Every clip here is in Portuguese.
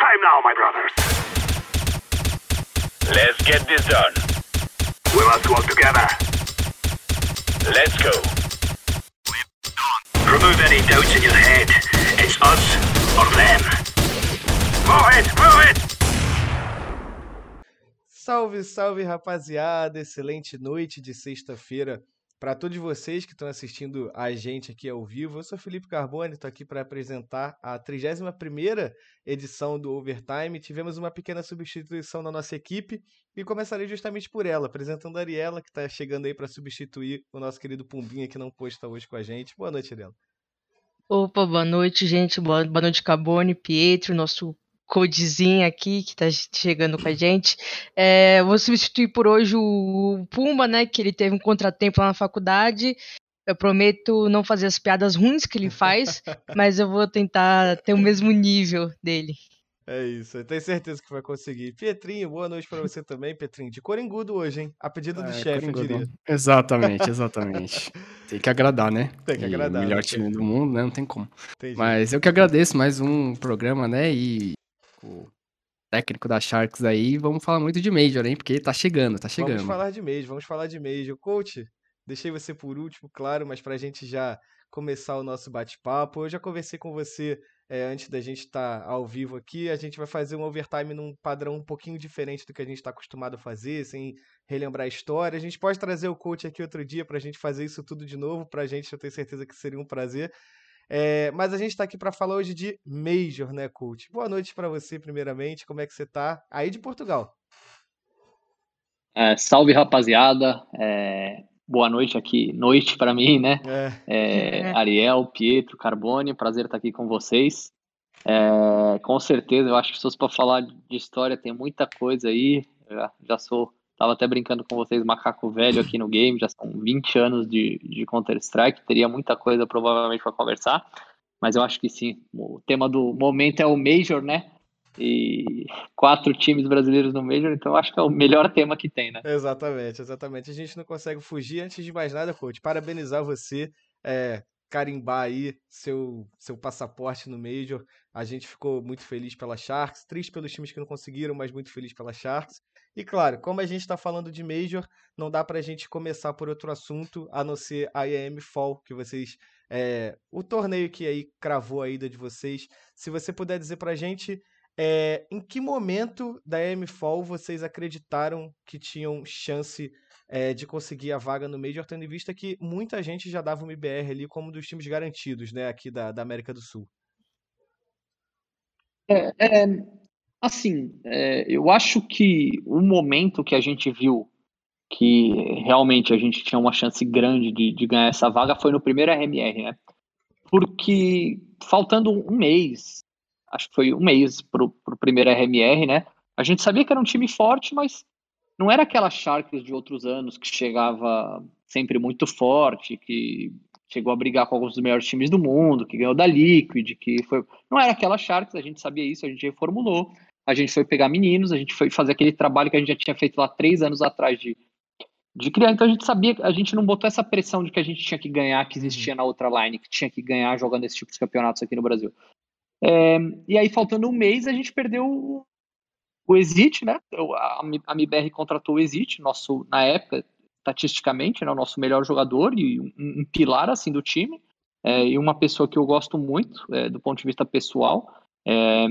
time now, my brothers. Let's get this done. We must work together. Let's go. Remove any doubts in your head. It's us or them. Move it, move it! Salve, salve, rapaziada! Excelente noite de sexta-feira para todos vocês que estão assistindo a gente aqui ao vivo. Eu sou Felipe Carbone, estou aqui para apresentar a 31ª edição do Overtime. Tivemos uma pequena substituição na nossa equipe e começarei justamente por ela, apresentando a Ariela, que está chegando aí para substituir o nosso querido Pumbinha, que não pôde estar hoje com a gente. Boa noite, Ariela. Opa, boa noite, gente. Boa noite, Carbone, Pietro, nosso codezinho aqui que tá chegando com a gente. É, vou substituir por hoje o Puma, né? Que ele teve um contratempo lá na faculdade. Eu prometo não fazer as piadas ruins que ele faz, mas eu vou tentar ter o mesmo nível dele. É isso, eu tenho certeza que vai conseguir. Pietrinho, boa noite para você também, Pietrinho. De Coringudo hoje, hein? A pedido do é, chefe, eu diria. Exatamente, exatamente. tem que agradar, né? Tem que agradar. O melhor time do mundo, né? Não tem como. Entendi. Mas eu que agradeço mais um programa, né? E o técnico da Sharks aí, vamos falar muito de Major, hein? Porque tá chegando, tá chegando. Vamos falar de Major, vamos falar de Major. Coach, deixei você por último, claro, mas pra gente já começar o nosso bate-papo, eu já conversei com você é, antes da gente estar tá ao vivo aqui, a gente vai fazer um overtime num padrão um pouquinho diferente do que a gente está acostumado a fazer, sem relembrar a história. A gente pode trazer o coach aqui outro dia para a gente fazer isso tudo de novo, para a gente eu tenho certeza que seria um prazer. É, mas a gente está aqui para falar hoje de Major, né, coach? Boa noite para você, primeiramente. Como é que você está aí de Portugal? É, salve, rapaziada. É, boa noite aqui, noite para mim, né? É. é. Ariel, Pietro, Carbone, prazer estar aqui com vocês. É, com certeza, eu acho que se fosse para falar de história, tem muita coisa aí. Já, já sou Tava até brincando com vocês, macaco velho aqui no game, já são 20 anos de, de Counter-Strike, teria muita coisa provavelmente para conversar, mas eu acho que sim. O tema do momento é o Major, né? E quatro times brasileiros no Major, então eu acho que é o melhor tema que tem, né? Exatamente, exatamente. A gente não consegue fugir. Antes de mais nada, coach, parabenizar você. É, carimbar aí seu, seu passaporte no Major. A gente ficou muito feliz pela Sharks, triste pelos times que não conseguiram, mas muito feliz pela Sharks. E claro, como a gente está falando de Major, não dá para a gente começar por outro assunto a não ser a IAM Fall, que vocês. É, o torneio que aí cravou a ida de vocês. Se você puder dizer para a gente é, em que momento da IAM Fall vocês acreditaram que tinham chance é, de conseguir a vaga no Major, tendo em vista que muita gente já dava o MBR ali como dos times garantidos, né, aqui da, da América do Sul. É, é, Assim, é, eu acho que o momento que a gente viu que realmente a gente tinha uma chance grande de, de ganhar essa vaga foi no primeiro RMR, né? Porque faltando um mês, acho que foi um mês pro, pro primeiro RMR, né? A gente sabia que era um time forte, mas não era aquela Sharks de outros anos que chegava sempre muito forte, que chegou a brigar com alguns dos melhores times do mundo, que ganhou da Liquid, que foi. Não era aquela Sharks, a gente sabia isso, a gente reformulou a gente foi pegar meninos, a gente foi fazer aquele trabalho que a gente já tinha feito lá três anos atrás de, de criar. Então a gente sabia, a gente não botou essa pressão de que a gente tinha que ganhar, que existia na outra line, que tinha que ganhar jogando esse tipo de campeonatos aqui no Brasil. É, e aí, faltando um mês, a gente perdeu o, Exit, né? A, a MIBR contratou o Exit, nosso, na época, estatisticamente, né, o nosso melhor jogador e um, um pilar assim do time. É, e uma pessoa que eu gosto muito é, do ponto de vista pessoal é,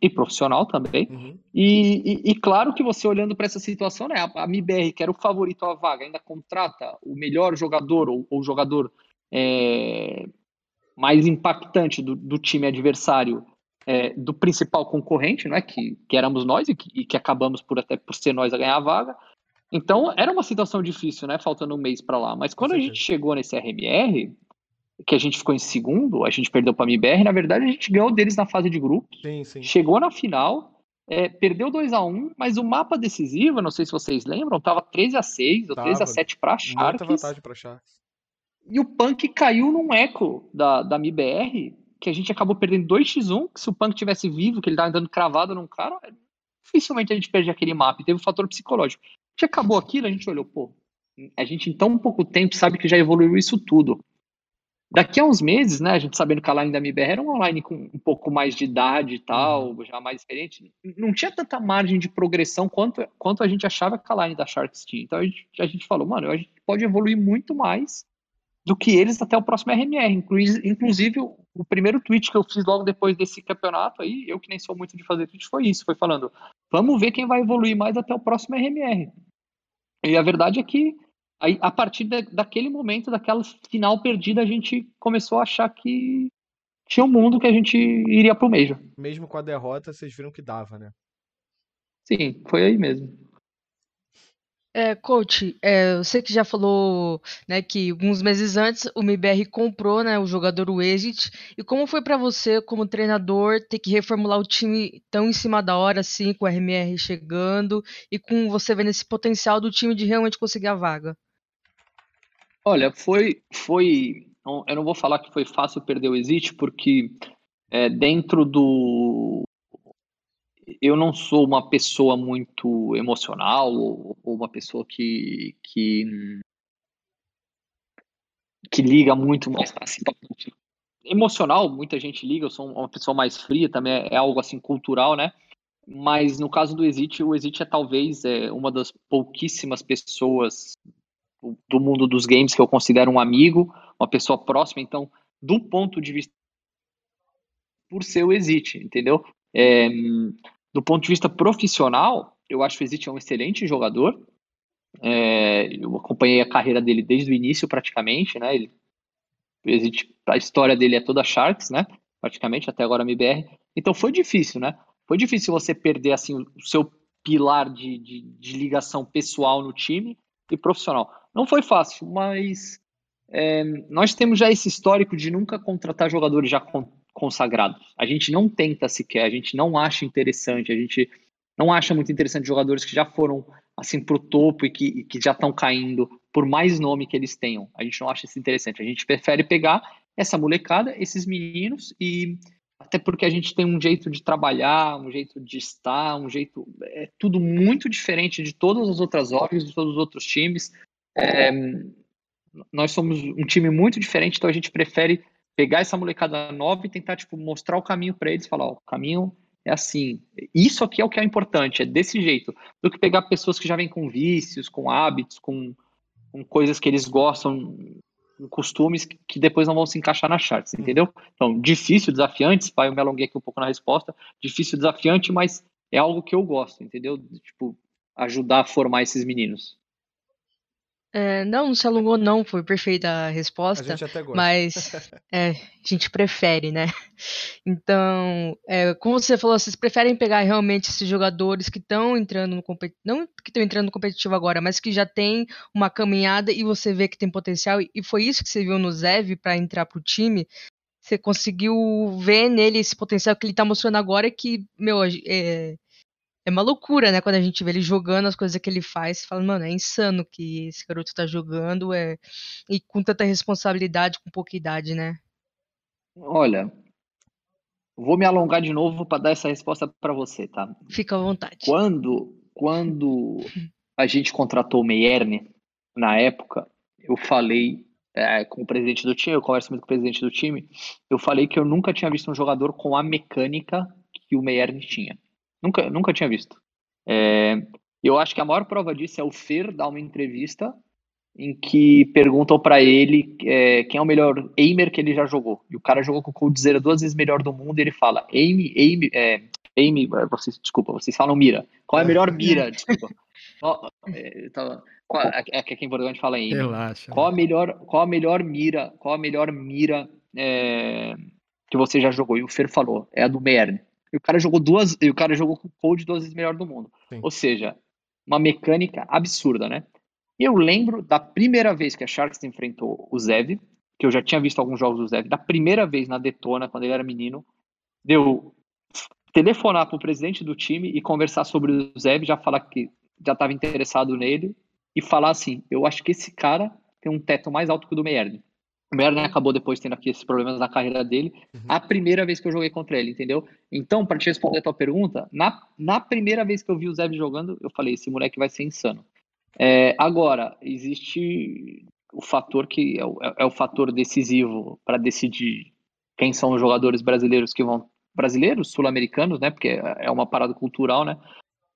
e profissional também. Uhum. E, e, e, claro que você olhando para essa situação, né, a, a MIBR, que era o favorito à vaga, ainda contrata o melhor jogador ou o jogador é, mais impactante do, do time adversário é, do principal concorrente, né, que, que éramos nós e que, e que acabamos por até por ser nós a ganhar a vaga. Então era uma situação difícil, né? Faltando um mês para lá. Mas quando a gente chegou nesse RMR, que a gente ficou em segundo, a gente perdeu para a MBR, na verdade a gente ganhou deles na fase de grupos, sim, sim. chegou na final, é, perdeu 2 a 1 mas o mapa decisivo, não sei se vocês lembram, tava 13 a 6 ou 13 a 7 para Sharks. Muita vantagem para Sharks. E o Punk caiu num eco da, da MBR, que a gente acabou perdendo 2x1, que se o Punk tivesse vivo, que ele tava andando cravado num cara, dificilmente a gente perde aquele mapa, teve um fator psicológico. A gente acabou aquilo, a gente olhou, pô, a gente em tão pouco tempo sabe que já evoluiu isso tudo Daqui a uns meses, né, a gente sabendo que a line da MBR era uma line com um pouco mais de idade e tal, uhum. já mais experiente, não tinha tanta margem de progressão quanto, quanto a gente achava que a line da Sharks tinha. Então a gente, a gente falou, mano, a gente pode evoluir muito mais do que eles até o próximo RMR. Inclusive, o primeiro tweet que eu fiz logo depois desse campeonato aí, eu que nem sou muito de fazer tweet, foi isso, foi falando, vamos ver quem vai evoluir mais até o próximo RMR. E a verdade é que Aí, a partir daquele momento, daquela final perdida, a gente começou a achar que tinha um mundo que a gente iria pro Major. Mesmo com a derrota, vocês viram que dava, né? Sim, foi aí mesmo. É, coach, é, eu sei que já falou né, que alguns meses antes o MBR comprou né, o jogador o Exit. E como foi para você, como treinador, ter que reformular o time tão em cima da hora, assim, com o RMR chegando e com você vendo esse potencial do time de realmente conseguir a vaga? Olha, foi, foi. Eu não vou falar que foi fácil perder o Exit, porque é, dentro do. Eu não sou uma pessoa muito emocional ou, ou uma pessoa que, que, que liga muito mais assim, emocional, muita gente liga, eu sou uma pessoa mais fria, também é, é algo assim cultural, né? Mas no caso do Exit, o Exit é talvez é, uma das pouquíssimas pessoas do mundo dos games que eu considero um amigo, uma pessoa próxima. Então, do ponto de vista por ser o Exit, entendeu? É, do ponto de vista profissional, eu acho que o Exit é um excelente jogador. É, eu acompanhei a carreira dele desde o início, praticamente, né? Ele, a história dele é toda Sharks, né? Praticamente, até agora MBR. Então foi difícil, né? Foi difícil você perder, assim, o seu pilar de, de, de ligação pessoal no time e profissional. Não foi fácil, mas é, nós temos já esse histórico de nunca contratar jogadores já consagrados. A gente não tenta sequer, a gente não acha interessante, a gente não acha muito interessante jogadores que já foram assim para o topo e que, e que já estão caindo, por mais nome que eles tenham. A gente não acha isso interessante. A gente prefere pegar essa molecada, esses meninos e até porque a gente tem um jeito de trabalhar, um jeito de estar, um jeito é tudo muito diferente de todas as outras orgs, de todos os outros times. É, nós somos um time muito diferente, então a gente prefere pegar essa molecada nova e tentar tipo mostrar o caminho para eles, falar, ó, o caminho é assim. Isso aqui é o que é importante, é desse jeito, do que pegar pessoas que já vêm com vícios, com hábitos, com, com coisas que eles gostam, com costumes que depois não vão se encaixar na charts, entendeu? Então, difícil, desafiante, pai, eu me alonguei aqui um pouco na resposta, difícil, desafiante, mas é algo que eu gosto, entendeu? Tipo, ajudar a formar esses meninos. É, não, não se alongou não, foi perfeita a resposta. A gente até gosta. Mas é, a gente prefere, né? Então, é, como você falou, vocês preferem pegar realmente esses jogadores que estão entrando no competitivo, não que estão entrando no competitivo agora, mas que já tem uma caminhada e você vê que tem potencial. E foi isso que você viu no Zev para entrar pro time. Você conseguiu ver nele esse potencial que ele tá mostrando agora que, meu, é, é uma loucura, né? Quando a gente vê ele jogando as coisas que ele faz, você fala, mano, é insano que esse garoto tá jogando é... e com tanta responsabilidade, com pouca idade, né? Olha, vou me alongar de novo para dar essa resposta para você, tá? Fica à vontade. Quando, quando a gente contratou o Meierne, na época, eu falei é, com o presidente do time, eu converso muito com o presidente do time, eu falei que eu nunca tinha visto um jogador com a mecânica que o Meierne tinha. Nunca, nunca tinha visto. É, eu acho que a maior prova disso é o Fer dar uma entrevista em que perguntam para ele é, quem é o melhor aimer que ele já jogou. E o cara jogou com o Coldzera duas vezes melhor do mundo e ele fala, aim, aim, é, aim, é, vocês, desculpa, vocês falam mira. Qual é a melhor mira? Desculpa. Qual, é, tá, qual, é, é que aqui em Portugal a gente fala aim. Relaxa. Qual a melhor, qual a melhor mira, qual a melhor mira é, que você já jogou? E o Fer falou, é a do Merne. E o cara jogou duas. E o cara jogou com o Code duas vezes melhor do mundo. Sim. Ou seja, uma mecânica absurda, né? E eu lembro da primeira vez que a Sharks enfrentou o Zev, que eu já tinha visto alguns jogos do Zev, da primeira vez na Detona, quando ele era menino, deu telefonar para o presidente do time e conversar sobre o Zev, já falar que já estava interessado nele e falar assim: eu acho que esse cara tem um teto mais alto que o do Meierne. O Merlin acabou depois tendo aqui esses problemas na carreira dele. Uhum. A primeira vez que eu joguei contra ele, entendeu? Então, para te responder a tua pergunta, na, na primeira vez que eu vi o Zev jogando, eu falei: esse moleque vai ser insano. É, agora, existe. o fator que é o, é o fator decisivo para decidir quem são os jogadores brasileiros que vão brasileiros, sul-americanos, né? Porque é uma parada cultural, né?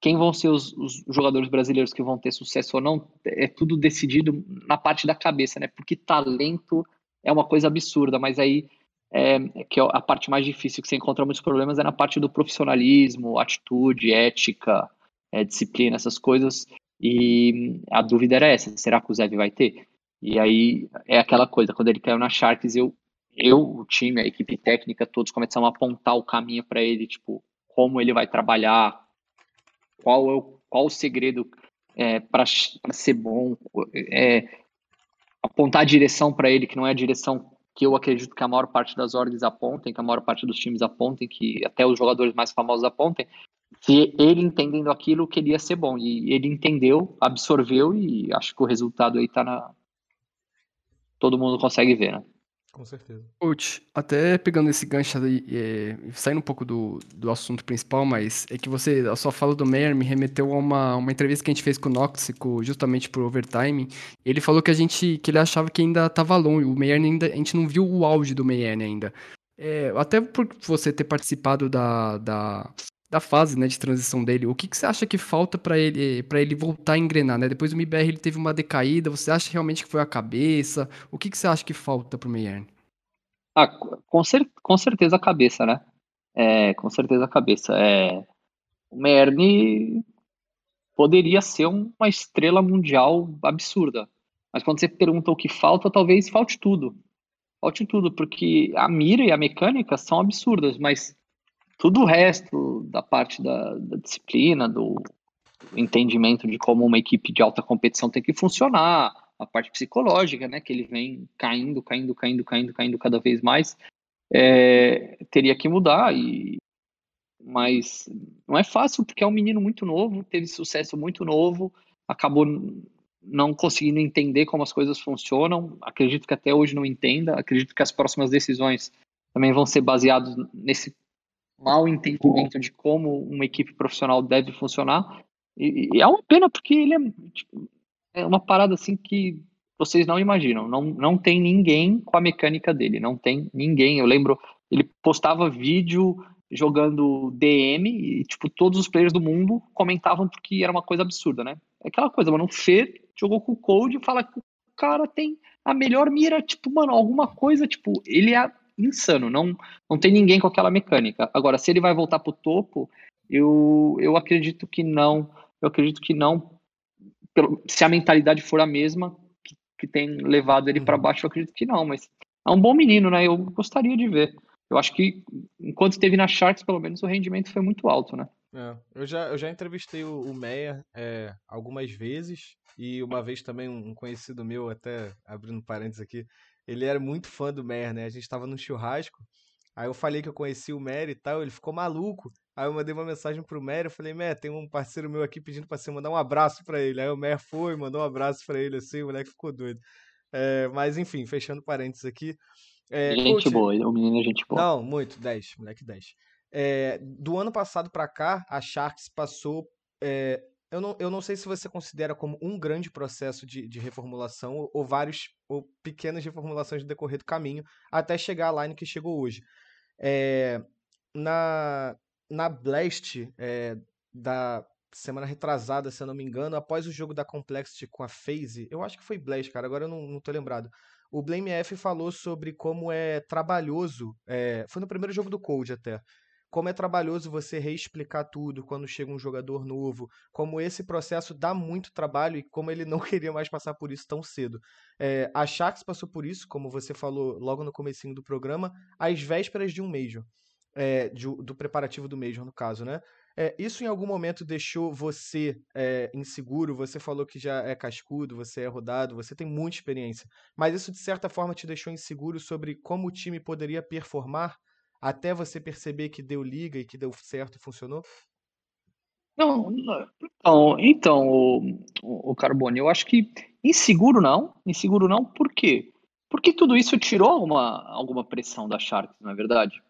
Quem vão ser os, os, jogadores brasileiros que vão ter sucesso ou não é tudo decidido na parte da cabeça, né? Porque talento é uma coisa absurda, mas aí é, que é a parte mais difícil que você encontra muitos problemas é na parte do profissionalismo, atitude, ética, é, disciplina, essas coisas. E a dúvida era essa: será que o Zev vai ter? E aí é aquela coisa, quando ele caiu na Sharks, eu, eu o time, a equipe técnica, todos começamos a apontar o caminho para ele, tipo, como ele vai trabalhar, qual é o, qual o segredo é, para ser bom, é, apontar a direção para ele, que não é a direção que eu acredito que a maior parte das ordens apontem, que a maior parte dos times apontem, que até os jogadores mais famosos apontem, que ele entendendo aquilo queria ser bom. E ele entendeu, absorveu e acho que o resultado aí tá na. Todo mundo consegue ver, né? Com certeza. Coach, até pegando esse gancho aí, é, saindo um pouco do, do assunto principal, mas é que você, a sua fala do Meyer me remeteu a uma, uma entrevista que a gente fez com o Noxico, justamente por overtime. Ele falou que a gente, que ele achava que ainda estava longe, o Meyer ainda, a gente não viu o auge do Meyer ainda. É, até por você ter participado da, da, da fase né, de transição dele, o que, que você acha que falta para ele para ele voltar a engrenar? Né? Depois do MBR ele teve uma decaída, você acha realmente que foi a cabeça? O que, que você acha que falta para o Meyern? Ah, com, cer com certeza a cabeça, né? É, com certeza a cabeça. É, o Meyern poderia ser uma estrela mundial absurda, mas quando você pergunta o que falta, talvez falte tudo. Falte tudo, porque a mira e a mecânica são absurdas, mas tudo o resto da parte da, da disciplina, do entendimento de como uma equipe de alta competição tem que funcionar, a parte psicológica, né, que ele vem caindo, caindo, caindo, caindo, caindo cada vez mais, é, teria que mudar e mas não é fácil porque é um menino muito novo, teve sucesso muito novo, acabou não conseguindo entender como as coisas funcionam. Acredito que até hoje não entenda. Acredito que as próximas decisões também vão ser baseadas nesse mau entendimento de como uma equipe profissional deve funcionar. E, e é uma pena porque ele é, tipo, é uma parada assim que vocês não imaginam. Não, não tem ninguém com a mecânica dele. Não tem ninguém. Eu lembro, ele postava vídeo jogando DM e, tipo, todos os players do mundo comentavam porque era uma coisa absurda, né? É aquela coisa, mano. O Fê jogou com o Code e fala que o cara tem a melhor mira, tipo, mano, alguma coisa, tipo, ele é insano, não, não tem ninguém com aquela mecânica. Agora, se ele vai voltar pro topo, eu, eu acredito que não. Eu acredito que não. Pelo, se a mentalidade for a mesma que, que tem levado ele para uhum. baixo, eu acredito que não. Mas é um bom menino, né? Eu gostaria de ver. Eu acho que enquanto esteve na Sharks, pelo menos o rendimento foi muito alto, né? É, eu, já, eu já entrevistei o, o Meia é, algumas vezes e uma vez também um conhecido meu, até abrindo parênteses aqui, ele era muito fã do Mer, né? A gente tava num churrasco, aí eu falei que eu conhecia o Mer e tal, ele ficou maluco. Aí eu mandei uma mensagem pro Mer, eu falei, Mer, tem um parceiro meu aqui pedindo pra você mandar um abraço pra ele. Aí o Mer foi, mandou um abraço pra ele, assim, o moleque ficou doido. É, mas enfim, fechando parênteses aqui. É, gente coach... boa, o menino é gente boa. Não, muito, 10, moleque 10. É, do ano passado para cá, a Sharks passou é, eu não, eu não sei se você considera como um grande processo de, de reformulação ou, vários ou pequenas reformulações no decorrer do caminho até chegar à line que chegou hoje. É, na, na Blast é, da semana retrasada, se eu não me engano, após o jogo da Complexity com a FaZe, eu acho que foi Blast, cara, agora eu não, não tô lembrado. O Blame F falou sobre como é trabalhoso, é, foi no primeiro jogo do Cold até, como é trabalhoso você reexplicar tudo quando chega um jogador novo, como esse processo dá muito trabalho e como ele não queria mais passar por isso tão cedo. É, a Shax passou por isso, como você falou logo no comecinho do programa, às vésperas de um Major, é, de, do preparativo do Major, no caso, né? É, isso em algum momento deixou você é, inseguro? Você falou que já é cascudo, você é rodado, você tem muita experiência. Mas isso, de certa forma, te deixou inseguro sobre como o time poderia performar até você perceber que deu liga e que deu certo e funcionou? Não, não então, o, o Carbone, eu acho que inseguro não, inseguro não, por quê? Porque tudo isso tirou alguma, alguma pressão da Sharks, não é verdade?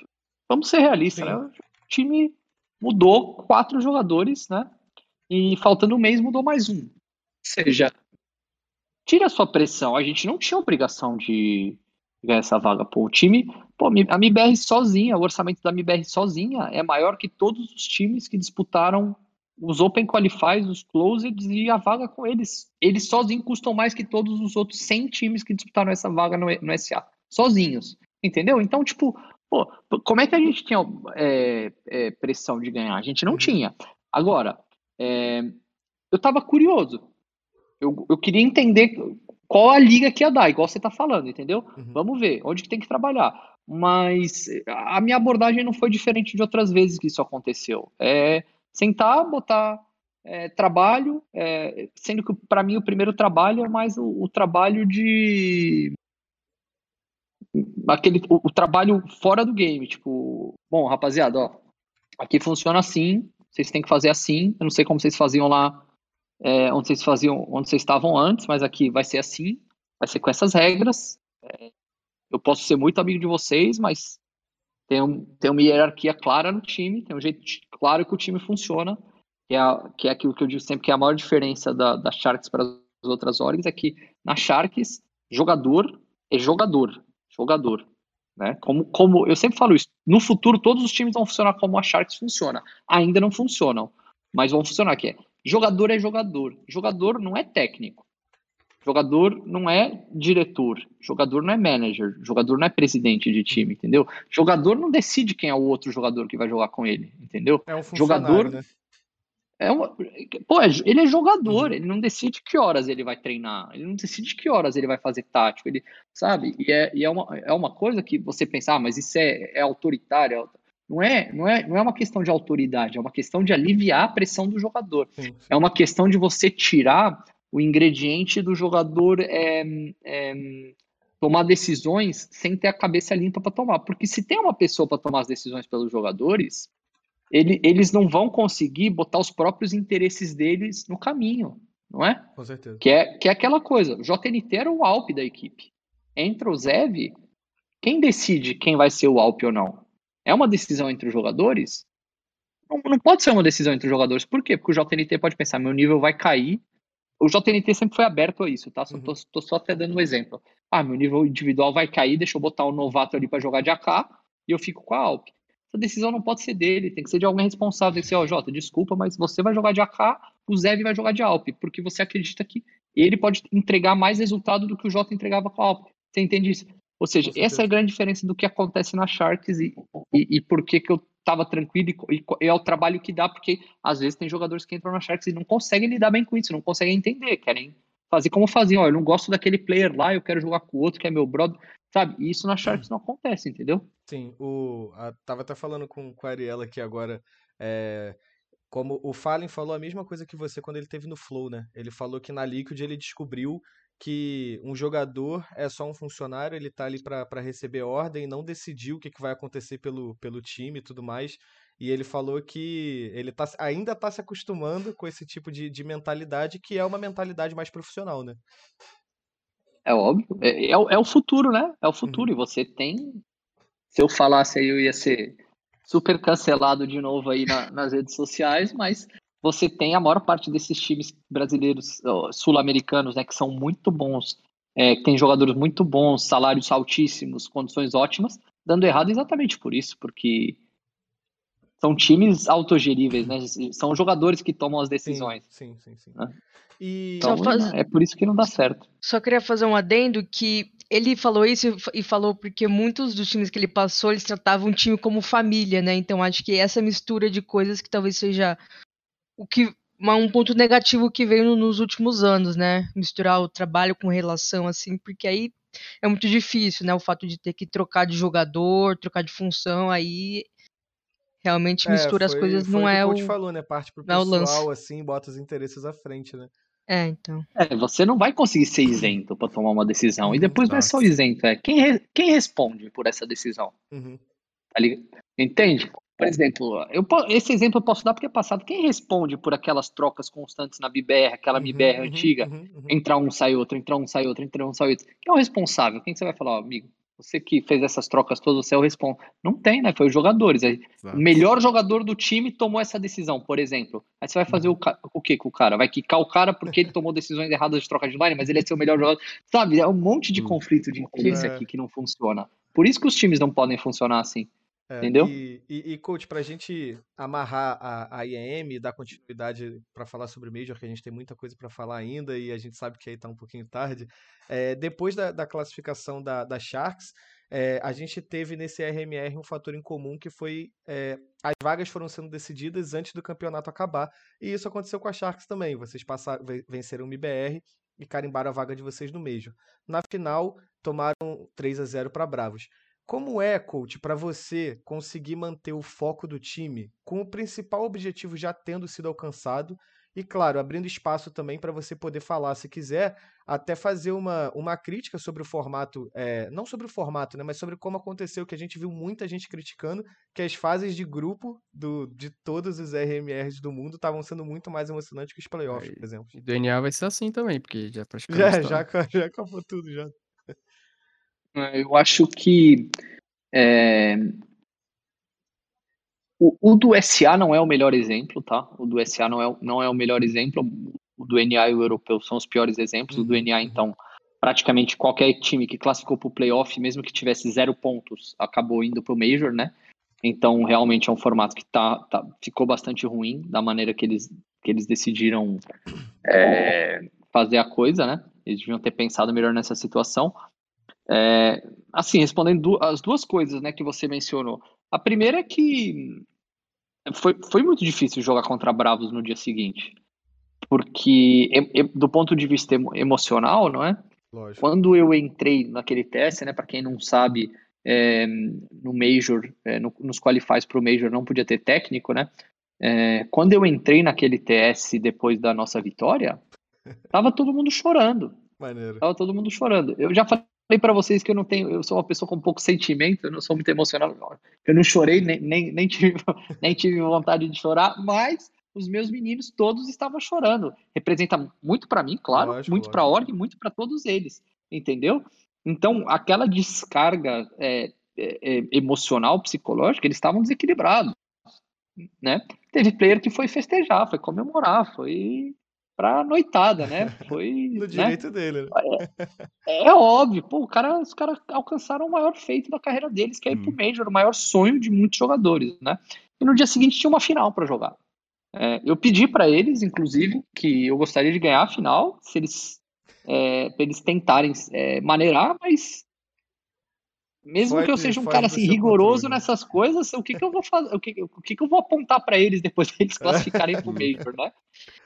Vamos ser realistas, né? O time mudou quatro jogadores, né? E faltando um mês mudou mais um. Ou seja, tira a sua pressão. A gente não tinha obrigação de ganhar essa vaga. Pô, o time, pô, a MBR sozinha, o orçamento da MBR sozinha é maior que todos os times que disputaram os Open Qualifiers, os Closed e a vaga com eles. Eles sozinhos custam mais que todos os outros 100 times que disputaram essa vaga no, no SA. Sozinhos. Entendeu? Então, tipo, pô, como é que a gente tinha é, é, pressão de ganhar? A gente não uhum. tinha. Agora, é, eu tava curioso. Eu, eu queria entender qual a liga que ia dar, igual você tá falando, entendeu? Uhum. Vamos ver, onde que tem que trabalhar. Mas a minha abordagem não foi diferente de outras vezes que isso aconteceu. É sentar, botar é, trabalho, é, sendo que para mim o primeiro trabalho é mais o, o trabalho de aquele o, o, trabalho fora do game, tipo, bom, rapaziada, ó, aqui funciona assim, vocês têm que fazer assim. Eu não sei como vocês faziam lá, é, onde vocês faziam, onde vocês estavam antes, mas aqui vai ser assim, vai ser com essas regras. É, eu posso ser muito amigo de vocês, mas tem, um, tem uma hierarquia clara no time, tem um jeito claro que o time funciona, que é, que é aquilo que eu digo sempre que é a maior diferença da, da Sharks para as outras orgs, é que na Sharks, jogador é jogador, jogador. Né? Como, como eu sempre falo isso, no futuro todos os times vão funcionar como a Sharks funciona. Ainda não funcionam, mas vão funcionar que é jogador é jogador. Jogador não é técnico. Jogador não é diretor, jogador não é manager, jogador não é presidente de time, entendeu? Jogador não decide quem é o outro jogador que vai jogar com ele, entendeu? É um jogador né? É uma, pô, é ele é jogador, uhum. ele não decide que horas ele vai treinar, ele não decide que horas ele vai fazer tático, ele sabe? E é, e é, uma, é uma coisa que você pensa, ah, mas isso é, é autoritário. É não é, não, é, não é uma questão de autoridade, é uma questão de aliviar a pressão do jogador. Sim. É uma questão de você tirar o ingrediente do jogador é, é, tomar decisões sem ter a cabeça limpa para tomar. Porque se tem uma pessoa para tomar as decisões pelos jogadores, ele, eles não vão conseguir botar os próprios interesses deles no caminho, não é? Com certeza. Que é, que é aquela coisa, o JNT era o Alp da equipe. Entra o Zev, quem decide quem vai ser o Alp ou não? É uma decisão entre os jogadores? Não, não pode ser uma decisão entre os jogadores. Por quê? Porque o JNT pode pensar, meu nível vai cair. O JNT sempre foi aberto a isso, tá? Só, uhum. tô, tô, só até dando um exemplo. Ah, meu nível individual vai cair, deixa eu botar o um novato ali para jogar de AK e eu fico com a Alp essa decisão não pode ser dele, tem que ser de alguém responsável. Tem que ser, ó, oh, Jota, desculpa, mas você vai jogar de AK, o Zev vai jogar de Alp, porque você acredita que ele pode entregar mais resultado do que o Jota entregava com a Alp. Você entende isso? Ou seja, essa é a grande diferença do que acontece na Sharks e, e, e por que, que eu estava tranquilo e, e, é o trabalho que dá, porque às vezes tem jogadores que entram na Sharks e não conseguem lidar bem com isso, não conseguem entender, querem fazer como faziam, ó, eu não gosto daquele player lá, eu quero jogar com o outro que é meu brother. Sabe? E isso na Sharks não acontece, entendeu? Sim, o, a, tava até falando com, com a Ariela aqui agora. É, como o Fallen falou a mesma coisa que você quando ele teve no Flow, né? Ele falou que na Liquid ele descobriu que um jogador é só um funcionário, ele tá ali para receber ordem, não decidir o que, que vai acontecer pelo, pelo time e tudo mais. E ele falou que ele tá, ainda está se acostumando com esse tipo de, de mentalidade, que é uma mentalidade mais profissional, né? É óbvio. É, é, é o futuro, né? É o futuro. Uhum. E você tem. Se eu falasse aí, eu ia ser super cancelado de novo aí na, nas redes sociais, mas você tem a maior parte desses times brasileiros, sul-americanos, né, que são muito bons, é, que tem jogadores muito bons, salários altíssimos, condições ótimas, dando errado exatamente por isso, porque são times autogeríveis, né? São jogadores que tomam as decisões. Sim, sim, sim. sim. Né? E... Então, faz... é por isso que não dá certo. Só queria fazer um adendo que ele falou isso e falou porque muitos dos times que ele passou, eles tratavam o time como família, né? Então acho que essa mistura de coisas que talvez seja o que um ponto negativo que veio nos últimos anos, né? Misturar o trabalho com relação, assim, porque aí é muito difícil, né? O fato de ter que trocar de jogador, trocar de função, aí realmente mistura é, foi, as coisas, não é o. Como falou, né? Parte pro é pessoal, assim, bota os interesses à frente, né? É, então. É, você não vai conseguir ser isento para tomar uma decisão. E depois não é só isento, é quem, re... quem responde por essa decisão. Uhum. Tá Entende? Por exemplo, eu, esse exemplo eu posso dar porque é passado. Quem responde por aquelas trocas constantes na BBR, aquela uhum, BBR uhum, antiga? Uhum, uhum, entrar um, sai outro, entrar um, sai outro, entrar um, sai outro. Quem é o responsável? Quem você vai falar, ó, amigo? Você que fez essas trocas todas, você é o responsável. Não tem, né? Foi os jogadores. O melhor jogador do time tomou essa decisão, por exemplo. Aí você vai fazer o, ca- o que com o cara? Vai quicar o cara porque ele tomou decisões erradas de troca de line, mas ele é seu melhor jogador. Sabe? É um monte de Hum. conflito de interesse É. aqui que não funciona. Por isso que os times não podem funcionar assim. É, Entendeu? E, e, e, coach, pra gente amarrar a, a IEM e dar continuidade pra falar sobre o Major, que a gente tem muita coisa pra falar ainda e a gente sabe que aí tá um pouquinho tarde. é, depois da, da classificação da, da Sharks, é, a gente teve nesse RMR um fator em comum que foi é, as vagas foram sendo decididas antes do campeonato acabar. E isso aconteceu com a Sharks também. Vocês passaram, ve- venceram o MBR e carimbaram a vaga de vocês no Major. Na final, tomaram 3 a 0 para Bravos. Como é, coach, para você conseguir manter o foco do time com o principal objetivo já tendo sido alcançado e, claro, abrindo espaço também para você poder falar, se quiser, até fazer uma, uma crítica sobre o formato, é, não sobre o formato, né, mas sobre como aconteceu, que a gente viu muita gente criticando que as fases de grupo do, de todos os RMRs do mundo estavam sendo muito mais emocionantes que os playoffs, Aí, por exemplo. E do NA vai ser assim também, porque já praticamente Já, tá- já, ca- já acabou tudo, já. É, Eu acho que é, o, o do SA não é o melhor exemplo, tá? O do SA não é, o- não é o melhor exemplo. O do NA e o europeu são os piores exemplos. O do NA, uhum. então, praticamente qualquer time que classificou para o playoff, mesmo que tivesse zero pontos, acabou indo para o Major, né? Então, realmente é um formato que tá, tá- ficou bastante ruim da maneira que eles, que eles decidiram é, fazer a coisa, né? Eles deviam ter pensado melhor nessa situação. É, assim, respondendo as duas coisas né, que você mencionou. A primeira é que foi, foi muito difícil jogar contra Bravos no dia seguinte. Porque, do ponto de vista emo- emocional, não é? Lógico. Quando eu entrei naquele teste, né, para quem não sabe, é, no Major, é, no- nos qualifies para o Major não podia ter técnico, né? É, quando eu entrei naquele TS depois da nossa vitória, tava todo mundo chorando. Maneiro. Tava todo mundo chorando. Eu já falei pra vocês que eu não tenho, eu sou uma pessoa com pouco sentimento, eu não sou muito emocional. Eu não chorei, nem, nem, nem, tive, nem tive vontade de chorar, mas os meus meninos todos estavam chorando. Representa muito pra mim, claro, Lógico, muito pra lógico. org, muito pra todos eles, entendeu? Então, aquela descarga é, é, é, emocional, psicológica, eles estavam desequilibrados, né? Teve player que foi festejar, foi comemorar, foi pra noitada, né? Foi, No né? direito dele, né? É óbvio, pô, o cara, os caras alcançaram o maior feito da carreira deles, que é ir pro Hum. Major, o maior sonho de muitos jogadores, né? E no dia seguinte tinha uma final para jogar. É, eu pedi para eles, inclusive, que eu gostaria de ganhar a final, se eles, é, eles tentarem é, maneirar, mas mesmo que eu seja um cara assim rigoroso controle. nessas coisas, o que que eu vou fazer? O que, o que que eu vou apontar para eles depois deles classificarem pro Major, né?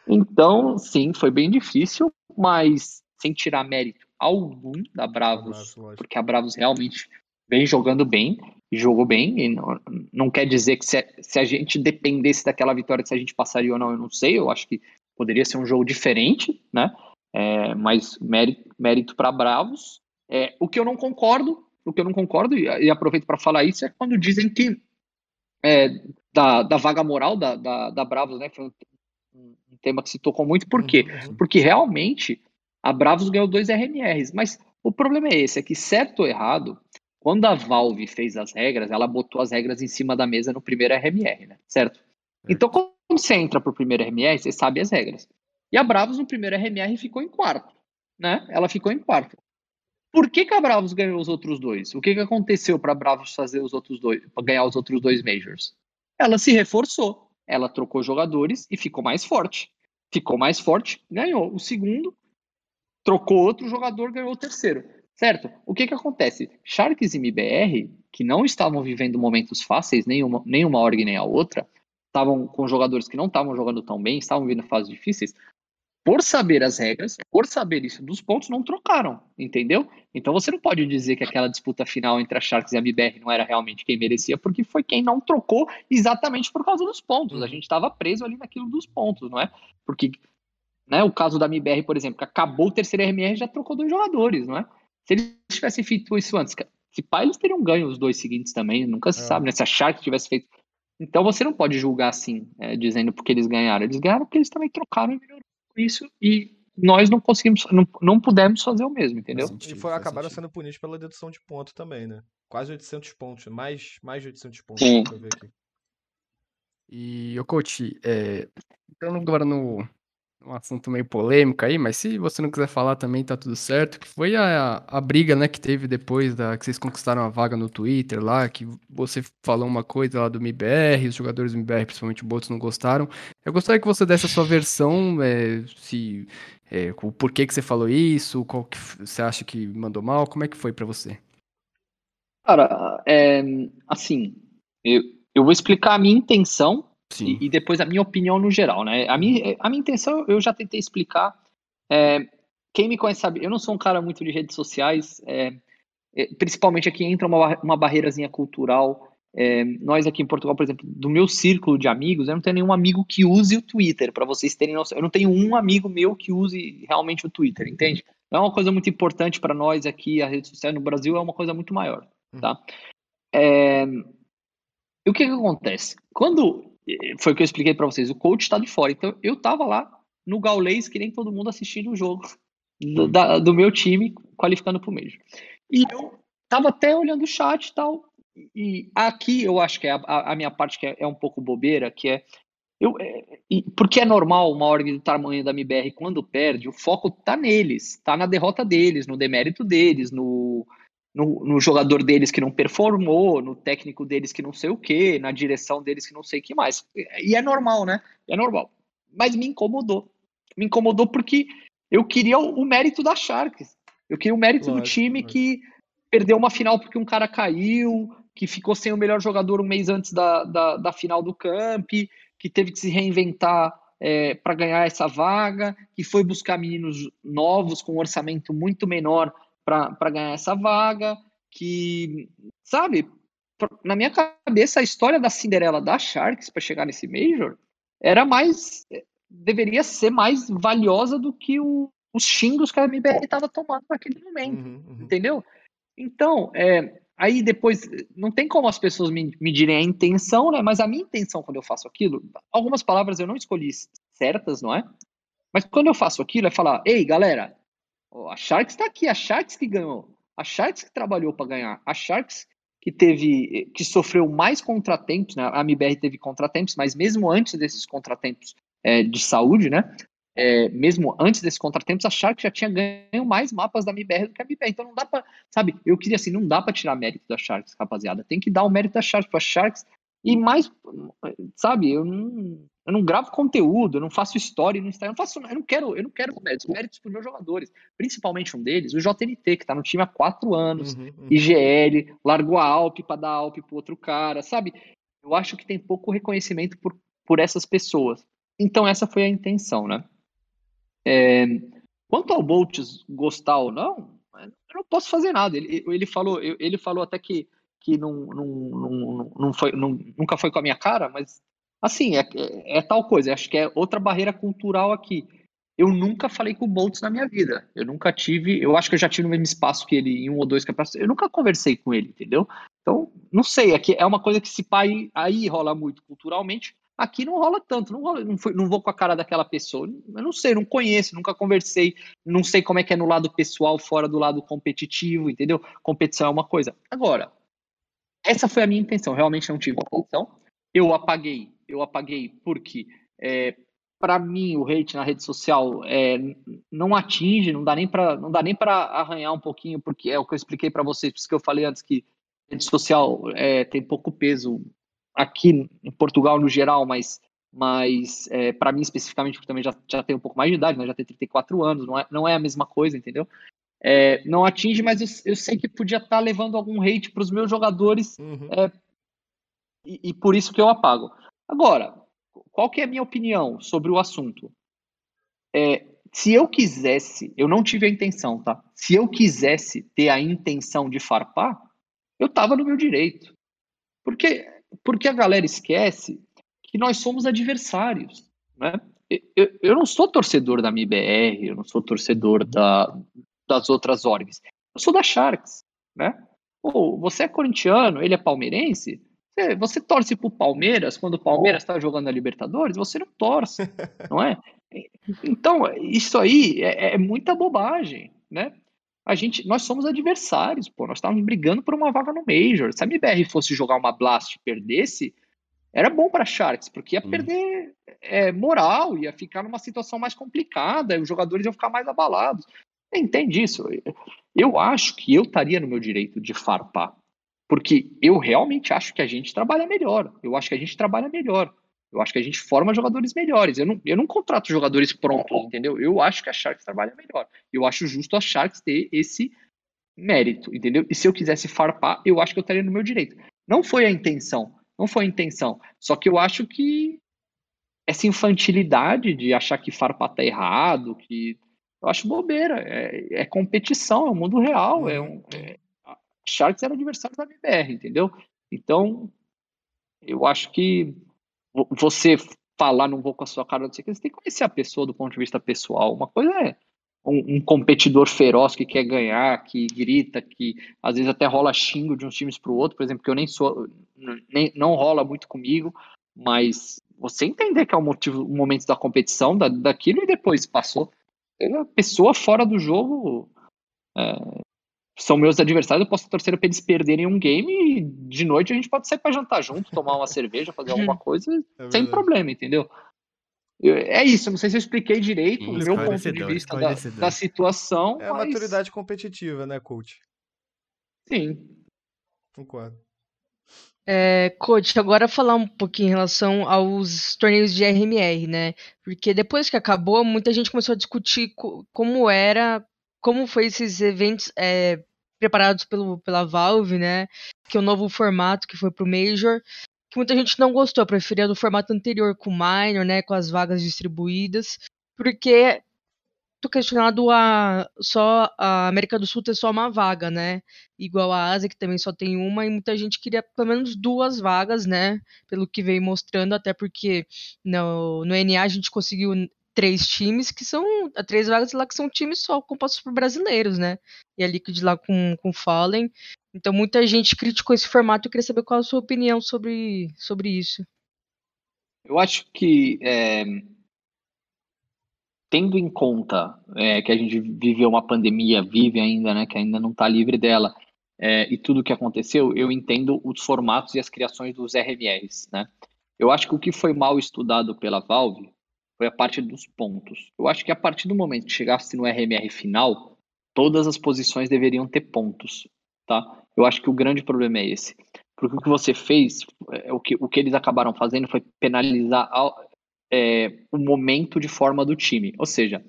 Então, sim, foi bem difícil, mas sem tirar mérito algum da Bravos, lógico. porque a Bravos realmente vem jogando bem, jogou bem, e não, não quer dizer que se, a- se a gente dependesse daquela vitória, se a gente passaria ou não, eu não sei, eu acho que poderia ser um jogo diferente, né? É, mas mérito, mérito para Bravos. É, o que eu não concordo, o que eu não concordo, e, aproveito para falar isso, é quando dizem que é, da, da vaga moral da, da, da Bravos, né? Foi um, um tema que se tocou muito, por quê? Uhum, uhum. Porque realmente a Bravos ganhou dois RMRs, mas o problema é esse, é que certo ou errado, quando a Valve fez as regras, ela botou as regras em cima da mesa no primeiro RMR, né? Certo? Então, quando você entra pro primeiro RMR, você sabe as regras. E a Bravos no primeiro RMR ficou em quarto, né? Ela ficou em quarto. Por que, que a Bravos ganhou os outros dois? O que, que aconteceu para a Bravos fazer os outros dois, ganhar os outros dois majors? Ela se reforçou, ela trocou jogadores e ficou mais forte. Ficou mais forte, ganhou o segundo, trocou outro jogador, ganhou o terceiro. Certo? O que que acontece? Sharks e MBR, que não estavam vivendo momentos fáceis, nenhuma, nenhuma org nem a outra, estavam com jogadores que não estavam jogando tão bem, estavam vivendo fases difíceis, por saber as regras, por saber isso dos pontos, não trocaram, entendeu? Então você não pode dizer que aquela disputa final entre a Sharks e a MBR não era realmente quem merecia, porque foi quem não trocou exatamente por causa dos pontos. A Uhum. gente estava preso ali naquilo dos pontos, não é? Porque né, o caso da MBR, por exemplo, que acabou o terceiro RMR já trocou dois jogadores, não é? Se eles tivessem feito isso antes, se pá, eles teriam ganho os dois seguintes também, nunca se É. sabe, né? Se a Sharks tivesse feito. Então você não pode julgar assim, é, dizendo porque eles ganharam. Eles ganharam porque eles também trocaram e melhoraram isso. E nós não conseguimos, não, não pudemos fazer o mesmo, entendeu? Sentido, E foi, acabaram sentido. sendo punidos pela dedução de ponto também, né? Quase 800 pontos, mais, mais de 800 pontos. Sim. E, ô coach, é, entrando agora no, um assunto meio polêmico aí, mas se você não quiser falar também tá tudo certo, que foi a, a briga, né, que teve depois da que vocês conquistaram a vaga no Twitter lá, que você falou uma coisa lá do MIBR, os jogadores do MIBR, principalmente o Botos, não gostaram. Eu gostaria que você desse a sua versão, é, se é, o porquê que você falou isso, qual que você acha que mandou mal, como é que foi pra você? Cara, é, assim, eu, eu vou explicar a minha intenção Sim. e, e depois a minha opinião no geral, né? A minha, a minha intenção eu já tentei explicar. É, quem me conhece sabe, eu não sou um cara muito de redes sociais, é, é, principalmente aqui entra uma, uma barreirazinha cultural. É, nós aqui em Portugal, por exemplo, do meu círculo de amigos, eu não tenho nenhum amigo que use o Twitter, para vocês terem noção. Eu não tenho um amigo meu que use realmente o Twitter, entende? É uma coisa muito importante para nós aqui, a rede social no Brasil é uma coisa muito maior, tá? É, e o que que acontece? Quando foi o que eu expliquei para vocês, o coach está de fora. Então eu tava lá no Gaulês, que nem todo mundo assistindo o jogo do, da- do meu time, qualificando para o Major. E eu tava até olhando o chat e tal. E aqui eu acho que é a, a- minha parte que é, é um pouco bobeira, que é eu, é, porque é normal uma org do tamanho da MBR, quando perde, o foco tá neles, tá na derrota deles, no demérito deles, no, no, no jogador deles que não performou, no técnico deles que não sei o que, na direção deles que não sei o que mais. E é normal, né? É normal. Mas me incomodou. Me incomodou porque eu queria o, o mérito da Sharks. Eu queria o mérito do time lógico. que perdeu uma final porque um cara caiu, que ficou sem o melhor jogador um mês antes da, da, da final do Camp, que teve que se reinventar para ganhar essa vaga, que foi buscar meninos novos com um orçamento muito menor para ganhar essa vaga, que, sabe, na minha cabeça a história da Cinderela da Sharks para chegar nesse Major era mais, deveria ser mais valiosa do que o- os xingos que a MBR estava tomando naquele momento Uhum, uhum. entendeu? Então, é, aí depois, não tem como as pessoas me medirem a intenção, né? Mas a minha intenção quando eu faço aquilo, algumas palavras eu não escolhi certas, não é? Mas quando eu faço aquilo é falar, ei, galera, a Sharks está aqui, a Sharks que ganhou, a Sharks que trabalhou para ganhar, a Sharks que teve, que sofreu mais contratempos, né? A MBR teve contratempos, mas mesmo antes desses contratempos é, de saúde, né? É, mesmo antes desses contratempos, a Sharks já tinha ganho mais mapas da MBR do que a MBR. Então não dá pra, sabe, eu queria assim, não dá pra tirar mérito da Sharks, rapaziada. Tem que dar o mérito da Sharks pra Sharks e mais, sabe, eu não, eu não gravo conteúdo, eu não faço story no Instagram, eu não faço, eu não quero, eu não quero méritos, méritos pros meus jogadores, principalmente um deles, o JNT, que tá no time há quatro anos, Uhum, uhum. IGL, largou a Alp para dar Alp pro outro cara, sabe? Eu acho que tem pouco reconhecimento por, por essas pessoas. Então essa foi a intenção, né? É, quanto ao Boltz gostar ou não, eu não posso fazer nada. Ele, ele falou, ele falou até que, que não, não, não, não foi, não, nunca foi com a minha cara, mas assim, é, é, é tal coisa. Acho que é outra barreira cultural aqui. Eu nunca falei com o Boltz na minha vida. Eu nunca tive. Eu acho que eu já tive no mesmo espaço que ele em um ou dois campeonatos. Eu nunca conversei com ele, entendeu? Então, não sei. Aqui é uma coisa que se pai aí rola muito culturalmente. Aqui não rola tanto. Não, rola, não, foi, não vou com a cara daquela pessoa. Eu não sei, não conheço, nunca conversei. Não sei como é que é no lado pessoal, fora do lado competitivo, entendeu? Competição é uma coisa. Agora, essa foi a minha intenção. Realmente não tive intenção. Eu apaguei. Eu apaguei porque é, para mim o hate na rede social é, não atinge, não dá nem para arranhar um pouquinho, porque é o que eu expliquei para vocês, por isso que eu falei antes que rede social é, tem pouco peso aqui em Portugal no geral, mas mas é, para mim especificamente, porque também já, já tenho um pouco mais de idade, né, já tenho 34 anos, não é, não é a mesma coisa, entendeu? É, não atinge, mas eu, eu sei que podia estar tá levando algum hate para os meus jogadores Uhum. é, e, e por isso que eu apago. Agora, qual que é a minha opinião sobre o assunto? É, se eu quisesse, eu não tive a intenção, tá? Se eu quisesse ter a intenção de farpar, eu tava no meu direito. Porque, porque a galera esquece que nós somos adversários, né? Eu, eu não sou torcedor da MIBR, eu não sou torcedor da, das outras orgs. Eu sou da Sharks, né? Pô, você é corintiano, ele é palmeirense, você, você torce pro Palmeiras quando o Palmeiras está jogando a Libertadores, você não torce, não é? Então, isso aí é, é muita bobagem, né? A gente, nós somos adversários, pô. Nós estávamos brigando por uma vaga no Major. Se a MBR fosse jogar uma Blast e perdesse, era bom para Sharks, porque ia Hum. perder é, moral, ia ficar numa situação mais complicada, e os jogadores iam ficar mais abalados. Entende isso? Eu acho que eu estaria no meu direito de farpar, porque eu realmente acho que a gente trabalha melhor. Eu acho que a gente trabalha melhor. Eu acho que a gente forma jogadores melhores. Eu não, eu não contrato jogadores prontos, entendeu? Eu acho que a Sharks trabalha melhor. Eu acho justo a Sharks ter esse mérito, entendeu? E se eu quisesse farpar, eu acho que eu estaria no meu direito. Não foi a intenção. Não foi a intenção. Só que eu acho que essa infantilidade de achar que farpar tá errado, que eu acho bobeira. É, é competição, é o mundo real. É um, é, Sharks era adversário da MBR, entendeu? Então, eu acho que vo- você falar, não vou com a sua cara, não sei o que, você tem que conhecer a pessoa do ponto de vista pessoal. Uma coisa é um, um competidor feroz que quer ganhar, que grita, que às vezes até rola xingo de uns times para o outro, por exemplo, que eu nem sou, nem, não rola muito comigo, mas você entender que é o motivo, o momento da competição, da, daquilo e depois passou. A pessoa fora do jogo é, são meus adversários, eu posso torcer para eles perderem um game e de noite a gente pode sair para jantar junto, tomar uma cerveja, fazer alguma coisa, É sem problema, entendeu? Eu- É isso, não sei se eu expliquei direito o meu ponto de vista da, da situação, É a mas maturidade competitiva, né, coach? sim. Concordo. É, coach, agora falar um pouquinho em relação aos torneios de RMR, né? Porque depois que acabou, muita gente começou a discutir co- como era, como foi esses eventos é, preparados pelo, pela Valve, né? Que é o novo formato que foi pro Major, que muita gente não gostou, preferia do formato anterior com o Minor, né? Com as vagas distribuídas, porque tô questionado a só a América do Sul ter só uma vaga, né? Igual a Ásia, que também só tem uma, e muita gente queria pelo menos duas vagas, né? Pelo que veio mostrando, até porque no, no NA a gente conseguiu três times que são. Três vagas lá que são times só compostos por brasileiros, né? E a Liquid lá com, com Fallen. Então muita gente criticou esse formato e queria saber qual a sua opinião sobre, sobre isso. Eu acho que é, tendo em conta é, que a gente viveu uma pandemia, vive ainda, né, que ainda não está livre dela, é, e tudo o que aconteceu, eu entendo os formatos e as criações dos RMRs, né? Eu acho que o que foi mal estudado pela Valve foi a parte dos pontos. Eu acho que a partir do momento que chegasse no RMR final, todas as posições deveriam ter pontos, tá? Eu acho que o grande problema é esse. Porque o que você fez, é, o que, o que eles acabaram fazendo foi penalizar ao- é, o momento de forma do time. Ou seja,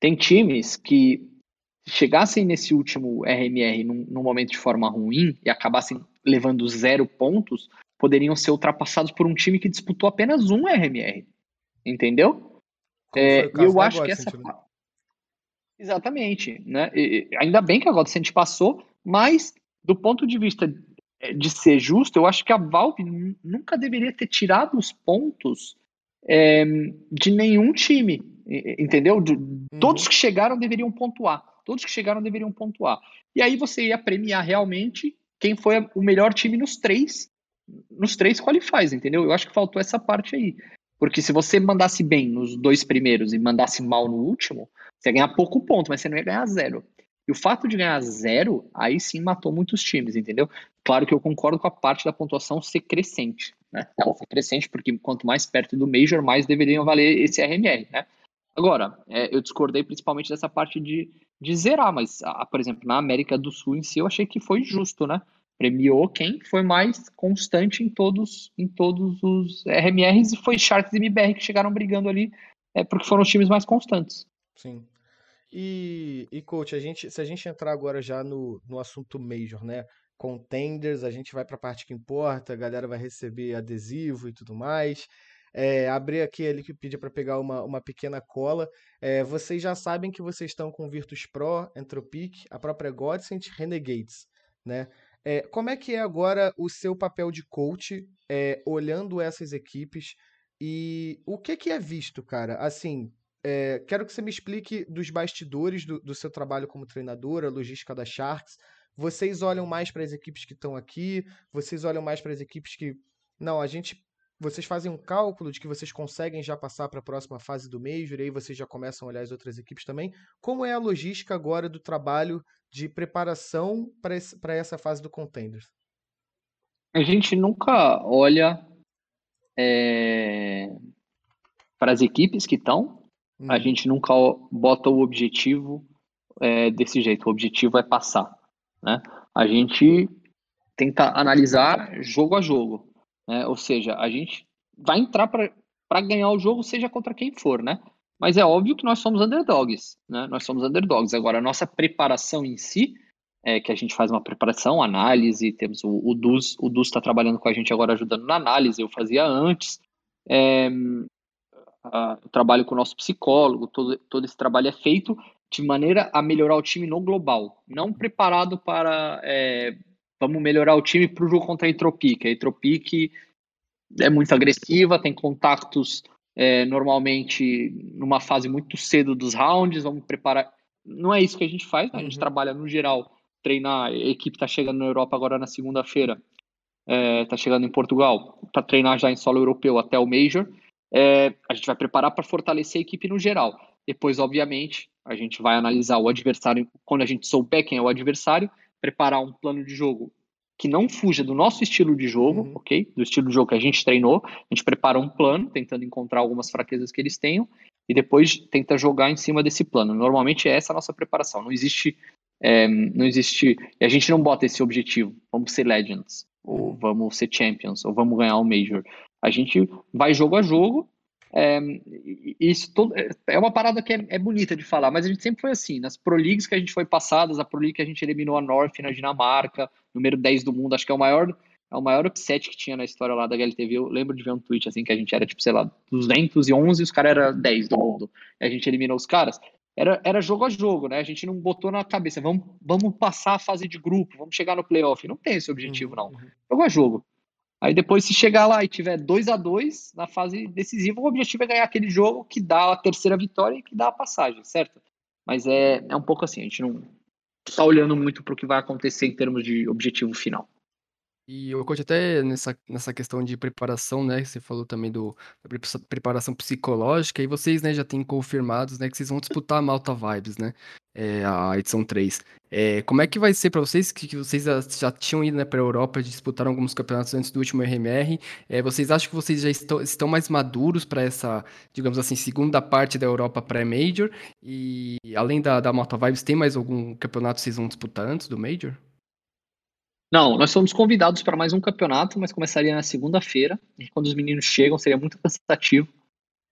tem times que se chegassem nesse último RMR num, num momento de forma ruim e acabassem levando zero pontos, poderiam ser ultrapassados por um time que disputou apenas um RMR. Entendeu? É, eu acho que essa. né? Exatamente. Né? E- ainda bem que a Godsend passou, mas do ponto de vista eh, de ser justo, eu acho que a Valve nu- nunca deveria ter tirado os pontos eh, de nenhum time. Entendeu? De- Todos Uhum. que chegaram deveriam pontuar. Todos que chegaram deveriam pontuar. E aí você ia premiar realmente quem foi o melhor time nos três, nos três qualifies, entendeu? Eu acho que faltou essa parte aí. Porque se você mandasse bem nos dois primeiros e mandasse mal no último, você ia ganhar pouco ponto, mas você não ia ganhar zero. E o fato de ganhar zero, aí sim matou muitos times, entendeu? Claro que eu concordo com a parte da pontuação ser crescente, né? Ela ser crescente porque quanto mais perto do Major, mais deveriam valer esse RMR, né? Agora, é, eu discordei principalmente dessa parte de, de zerar, mas, a- por exemplo, na América do Sul em si, eu achei que foi justo, né? Premiou quem foi mais constante em todos, em todos os RMRs e foi Sharks e MBR que chegaram brigando ali, é, porque foram os times mais constantes. Sim. E, e coach, a gente, se a gente entrar agora já no, no assunto Major, né? Contenders, a gente vai para a parte que importa, a galera vai receber adesivo e tudo mais. É, abrir aqui a Wikipedia para pegar uma, uma pequena cola. É, vocês já sabem que vocês estão com Virtus Pro, Entropic, a própria Godsend, Renegades, né? É, como é que é agora o seu papel de coach, é, olhando essas equipes e o que que é visto, cara? Assim, é, quero que você me explique dos bastidores do, do seu trabalho como treinadora, logística da Sharks. Vocês olham mais para as equipes que estão aqui? Vocês olham mais para as equipes que. Não, a gente vocês fazem um cálculo de que vocês conseguem já passar para a próxima fase do Major, e aí vocês já começam a olhar as outras equipes também. Como é a logística agora do trabalho de preparação para essa fase do Contenders? A gente nunca olha é, para as equipes que estão, hum. a gente nunca bota o objetivo é, desse jeito. O objetivo é passar. Né? A gente tenta analisar jogo a jogo. Né? Ou seja, a gente vai entrar para ganhar o jogo, seja contra quem for, né? Mas é óbvio que nós somos underdogs, né? Nós somos underdogs. Agora, a nossa preparação em si, é que a gente faz uma preparação, análise, temos o, o Dus, o Dus está trabalhando com a gente agora ajudando na análise, eu fazia antes. É, a, trabalho com o nosso psicólogo, todo, todo esse trabalho é feito de maneira a melhorar o time no global, não preparado para é, vamos melhorar o time para o jogo contra a Entropic. A Entropic é muito agressiva, tem contactos é, normalmente numa fase muito cedo dos rounds, vamos preparar. Não é isso que a gente faz, né? a gente uhum. trabalha no geral, treinar. A equipe está chegando na Europa agora na segunda-feira, está é, chegando em Portugal para treinar já em solo europeu até o Major. É, a gente vai preparar para fortalecer a equipe no geral. Depois, obviamente, a gente vai analisar o adversário, quando a gente souber quem é o adversário, preparar um plano de jogo que não fuja do nosso estilo de jogo, uhum. ok? Do estilo de jogo que a gente treinou. A gente prepara um plano, tentando encontrar algumas fraquezas que eles tenham, e depois tenta jogar em cima desse plano. Normalmente é essa a nossa preparação. Não existe. É, não existe. A gente não bota esse objetivo. Vamos ser Legends, ou vamos ser Champions, ou vamos ganhar o Major. A gente vai jogo a jogo é, isso todo, é, é uma parada que é, é, bonita de falar, mas a gente sempre foi assim. Nas Pro Leagues que a gente foi passadas, a Pro League que a gente eliminou a North na Dinamarca, número 10 do mundo, acho que é o maior é o maior upset que tinha na história lá da HLTV. Eu lembro de ver um tweet assim que a gente era tipo, sei lá, 211 e os caras eram 10 do mundo. E a gente eliminou os caras. Era, era jogo a jogo, né? A gente não botou na cabeça, vamos, vamos passar a fase de grupo, vamos chegar no playoff. Não tem esse objetivo, não. Uhum. Jogo a jogo. Aí depois, se chegar lá e tiver 2 a 2 na fase decisiva, o objetivo é ganhar aquele jogo que dá a terceira vitória e que dá a passagem, certo? Mas é, é um pouco assim, a gente não está olhando muito para o que vai acontecer em termos de objetivo final. E eu coach até nessa, nessa questão de preparação, né? Você falou também do, da preparação psicológica, e vocês, né, já têm confirmados, né, que vocês vão disputar a Malta Vibes, né? É, a edição 3. É, como é que vai ser para vocês, que, que, vocês já, tinham ido né, para a Europa, disputaram alguns campeonatos antes do último RMR, é, vocês acham que vocês já estão, estão mais maduros para essa, digamos assim, segunda parte da Europa pré-Major? E além da, da Malta Vibes, tem mais algum campeonato que vocês vão disputar antes do Major? Não, nós fomos convidados para mais um campeonato, mas começaria na segunda-feira. E quando os meninos chegam, seria muito cansativo.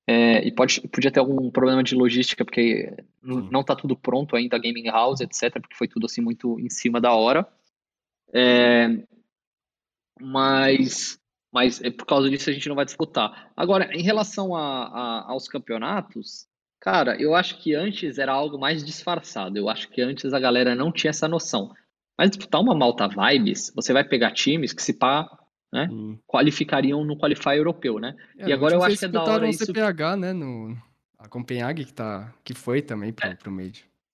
É, e pode, podia ter algum problema de logística, porque não está tudo pronto ainda, a gaming house, etc., porque foi tudo assim muito em cima da hora. É, mas, mas é, por causa disso a gente não vai disputar. Agora, em relação a, a, aos campeonatos, cara, eu acho que antes era algo mais disfarçado. Eu acho que antes a galera não tinha essa noção. Mas disputar uma Malta Vibes, você vai pegar times que se pá, né, hum. qualificariam no Qualify europeu, né? É, e agora eu acho que é da hora o isso... CPH, né, no... a Copenhague que, tá... que foi também pro, é. pro.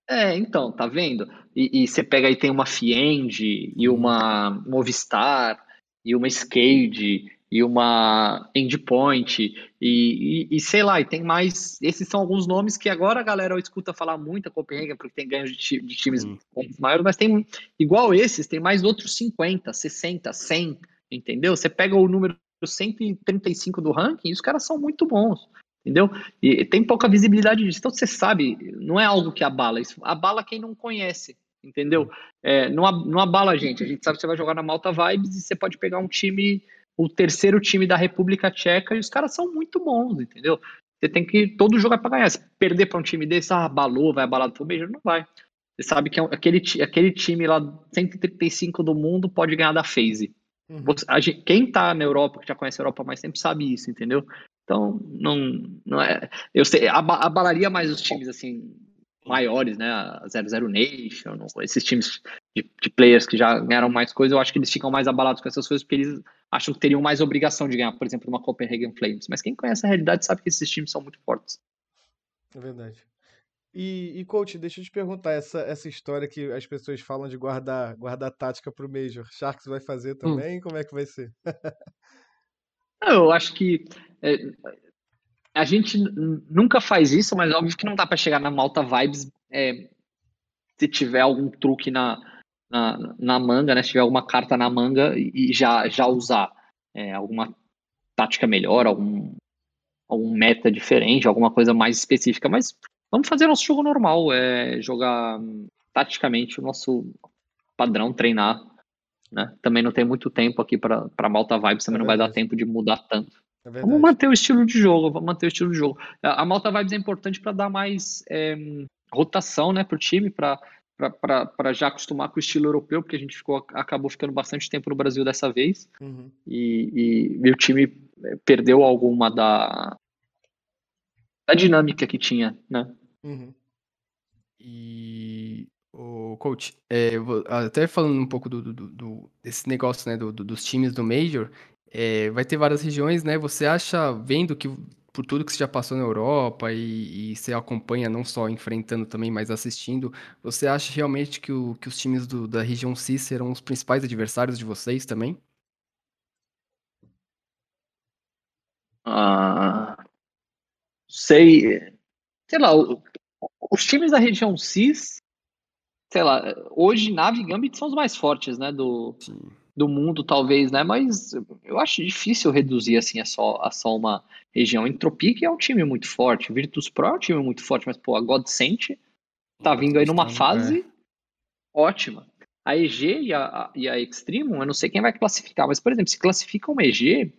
É, então, tá vendo? E, e, você pega aí, tem uma Fiend, e uma Movistar, e uma Skade, e uma Endpoint, e, e, e, sei lá, e tem mais. Esses são alguns nomes que agora a galera escuta falar muito a Copenhagen, porque tem ganhos de, de times hum. maiores, mas tem, igual esses, tem mais outros 50, 60, 100, entendeu? Você pega o número 135 do ranking e os caras são muito bons, entendeu? E tem pouca visibilidade disso. Então você sabe, não é algo que abala, isso abala quem não conhece, entendeu? É, não, não abala a gente. A gente sabe que você vai jogar na Malta Vibes e você pode pegar um time o terceiro time da República Tcheca e os caras são muito bons, entendeu? Você tem que. Todo jogo é pra ganhar. Se perder pra um time desse, ah, abalou, vai abalar pro Major, não vai. Você sabe que é aquele, aquele time lá, 135 do mundo, pode ganhar da FaZe. Uhum. Quem tá na Europa, que já conhece a Europa mais tempo, sabe isso, entendeu? Então, não, não é. Eu sei, abalaria mais os times, assim, maiores, né? A 00 Nation, esses times de, de, players que já ganharam mais coisas, eu acho que eles ficam mais abalados com essas coisas porque eles acham que teriam mais obrigação de ganhar, por exemplo, uma Copenhagen Flames. Mas quem conhece a realidade sabe que esses times são muito fortes. É verdade. E, e coach, deixa eu te perguntar, essa, essa história que as pessoas falam de guardar, guardar tática pro Major, Sharks vai fazer hum. também? Hum. Como é que vai ser? Eu acho que é, a gente nunca faz isso, mas óbvio que não dá para chegar na Malta Vibes é, se tiver algum truque na, na, na, manga, né? Se tiver alguma carta na manga e já, já usar é, alguma tática melhor, algum, algum meta diferente, alguma coisa mais específica. Mas vamos fazer nosso jogo normal, é jogar taticamente o nosso padrão, treinar. Né? Também não tem muito tempo aqui para Malta Vibes, também é não vai dar tempo de mudar tanto. É vamos manter o estilo de jogo, vamos manter o estilo de jogo. A Malta Vibes é importante para dar mais é, rotação né, para o time, para já acostumar com o estilo europeu, porque a gente ficou, acabou ficando bastante tempo no Brasil dessa vez. Uhum. E, e, e, o time perdeu alguma da, da dinâmica que tinha, né? Uhum. E o coach, é, até falando um pouco do, do, do, desse negócio, né, do, dos times do Major, é, vai ter várias regiões, né? Você acha, vendo que por tudo que você já passou na Europa e, e você acompanha não só enfrentando também, mas assistindo, você acha realmente que, o, que os times do, da região C serão os principais adversários de vocês também? Ah, sei, sei lá, os times da região CIS, sei lá, hoje Nave e Gambit são os mais fortes, né, do, do mundo, talvez, né, mas eu acho difícil reduzir, assim, a só, a só uma região. Entropic é um time muito forte, Virtus Pro é um time muito forte, mas, pô, a Godsent tá vindo aí numa fase é. ótima. A EG e a, e a Extreme, eu não sei quem vai classificar, mas, por exemplo, se classifica uma EG,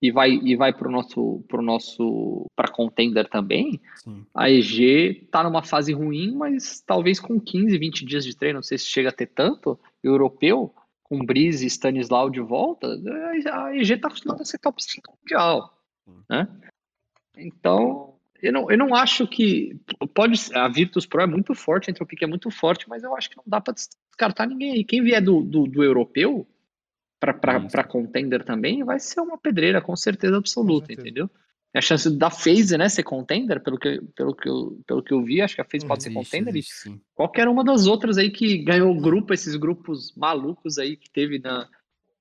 e vai e vai para o nosso pro nosso para contender também. Sim. A EG está numa fase ruim, mas talvez com 15, 20 dias de treino, não sei se chega a ter tanto, europeu, com Breeze e Stanislau de volta, a EG está acostumada a ser top 5 mundial, né? Então, eu não, eu não acho que pode a Virtus Pro é muito forte, a Entropic é muito forte, mas eu acho que não dá para descartar ninguém aí. Quem vier do, do, do europeu, para contender também, vai ser uma pedreira, com certeza absoluta, com certeza. entendeu? A chance da FaZe, né, ser contender, pelo que, pelo que, eu, pelo que eu vi, acho que a FaZe pode existe, ser contender. Existe, qualquer uma das outras aí que ganhou grupo, esses grupos malucos aí que teve na.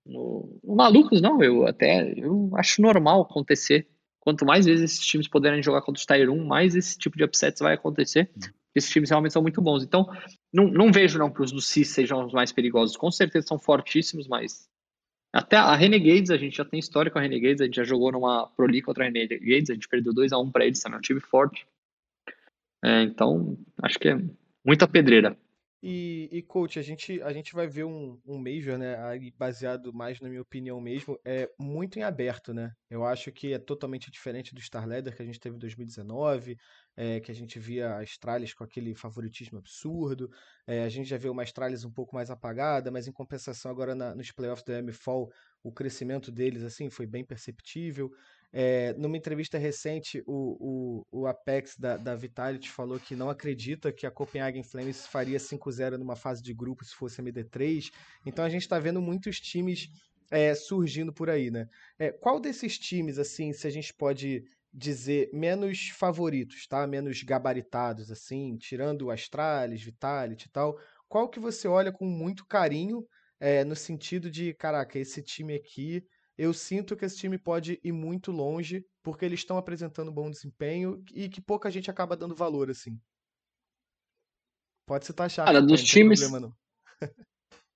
No, malucos não, eu até eu acho normal acontecer. Quanto mais vezes esses times puderem jogar contra os Tier 1, mais esse tipo de upsets vai acontecer. Hum. Esses times realmente são muito bons. Então, não, não vejo não que os do CIS sejam os mais perigosos. Com certeza são fortíssimos, mas até a Renegades, a gente já tem história com a Renegades, a gente já jogou numa Pro League contra a Renegades, a gente perdeu 2x1 para eles, também é um time forte. É, então, acho que é muita pedreira. E, e, coach, a gente, a gente vai ver um, um Major, né? Baseado mais na minha opinião mesmo, é muito em aberto, né? Eu acho que é totalmente diferente do Star Leather que a gente teve em 2019, é, que a gente via a Astralis com aquele favoritismo absurdo. É, a gente já viu uma Astralis um pouco mais apagada, mas em compensação agora na, nos playoffs do MFall, o crescimento deles assim foi bem perceptível. É, numa entrevista recente, o, o, o Apex da, da Vitality falou que não acredita que a Copenhagen Flames faria 5-0 numa fase de grupo se fosse MD3. Então a gente está vendo muitos times é, surgindo por aí, né? É, qual desses times, assim, se a gente pode dizer menos favoritos, tá? Menos gabaritados, assim, tirando Astralis, Vitality e tal, qual que você olha com muito carinho é, no sentido de, caraca, esse time aqui eu sinto que esse time pode ir muito longe, porque eles estão apresentando bom desempenho e que pouca gente acaba dando valor, assim. Pode ser taxado. Cara, dos times. Problema,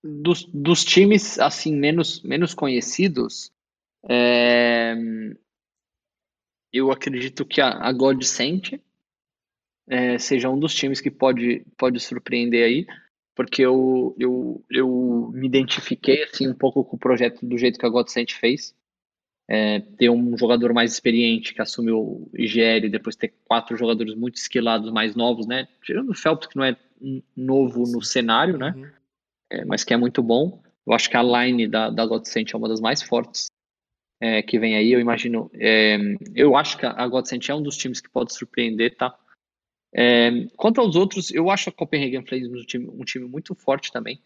dos, dos times, assim, menos, menos conhecidos, é... eu acredito que a, a Godsent é, seja um dos times que pode, pode surpreender aí porque eu, eu, eu me identifiquei assim um pouco com o projeto do jeito que a Godsent fez. É, ter um jogador mais experiente que assume o IGL depois ter quatro jogadores muito esquilados mais novos, né? Tirando o Phelps, que não é novo no cenário, né? Uhum. É, mas que é muito bom. Eu acho que a line da, da Godsent é uma das mais fortes é, que vem aí. Eu imagino. É, eu acho que a Godsent é um dos times que pode surpreender, tá? É, quanto aos outros, eu acho a Copenhagen Flames um time, um time muito forte também.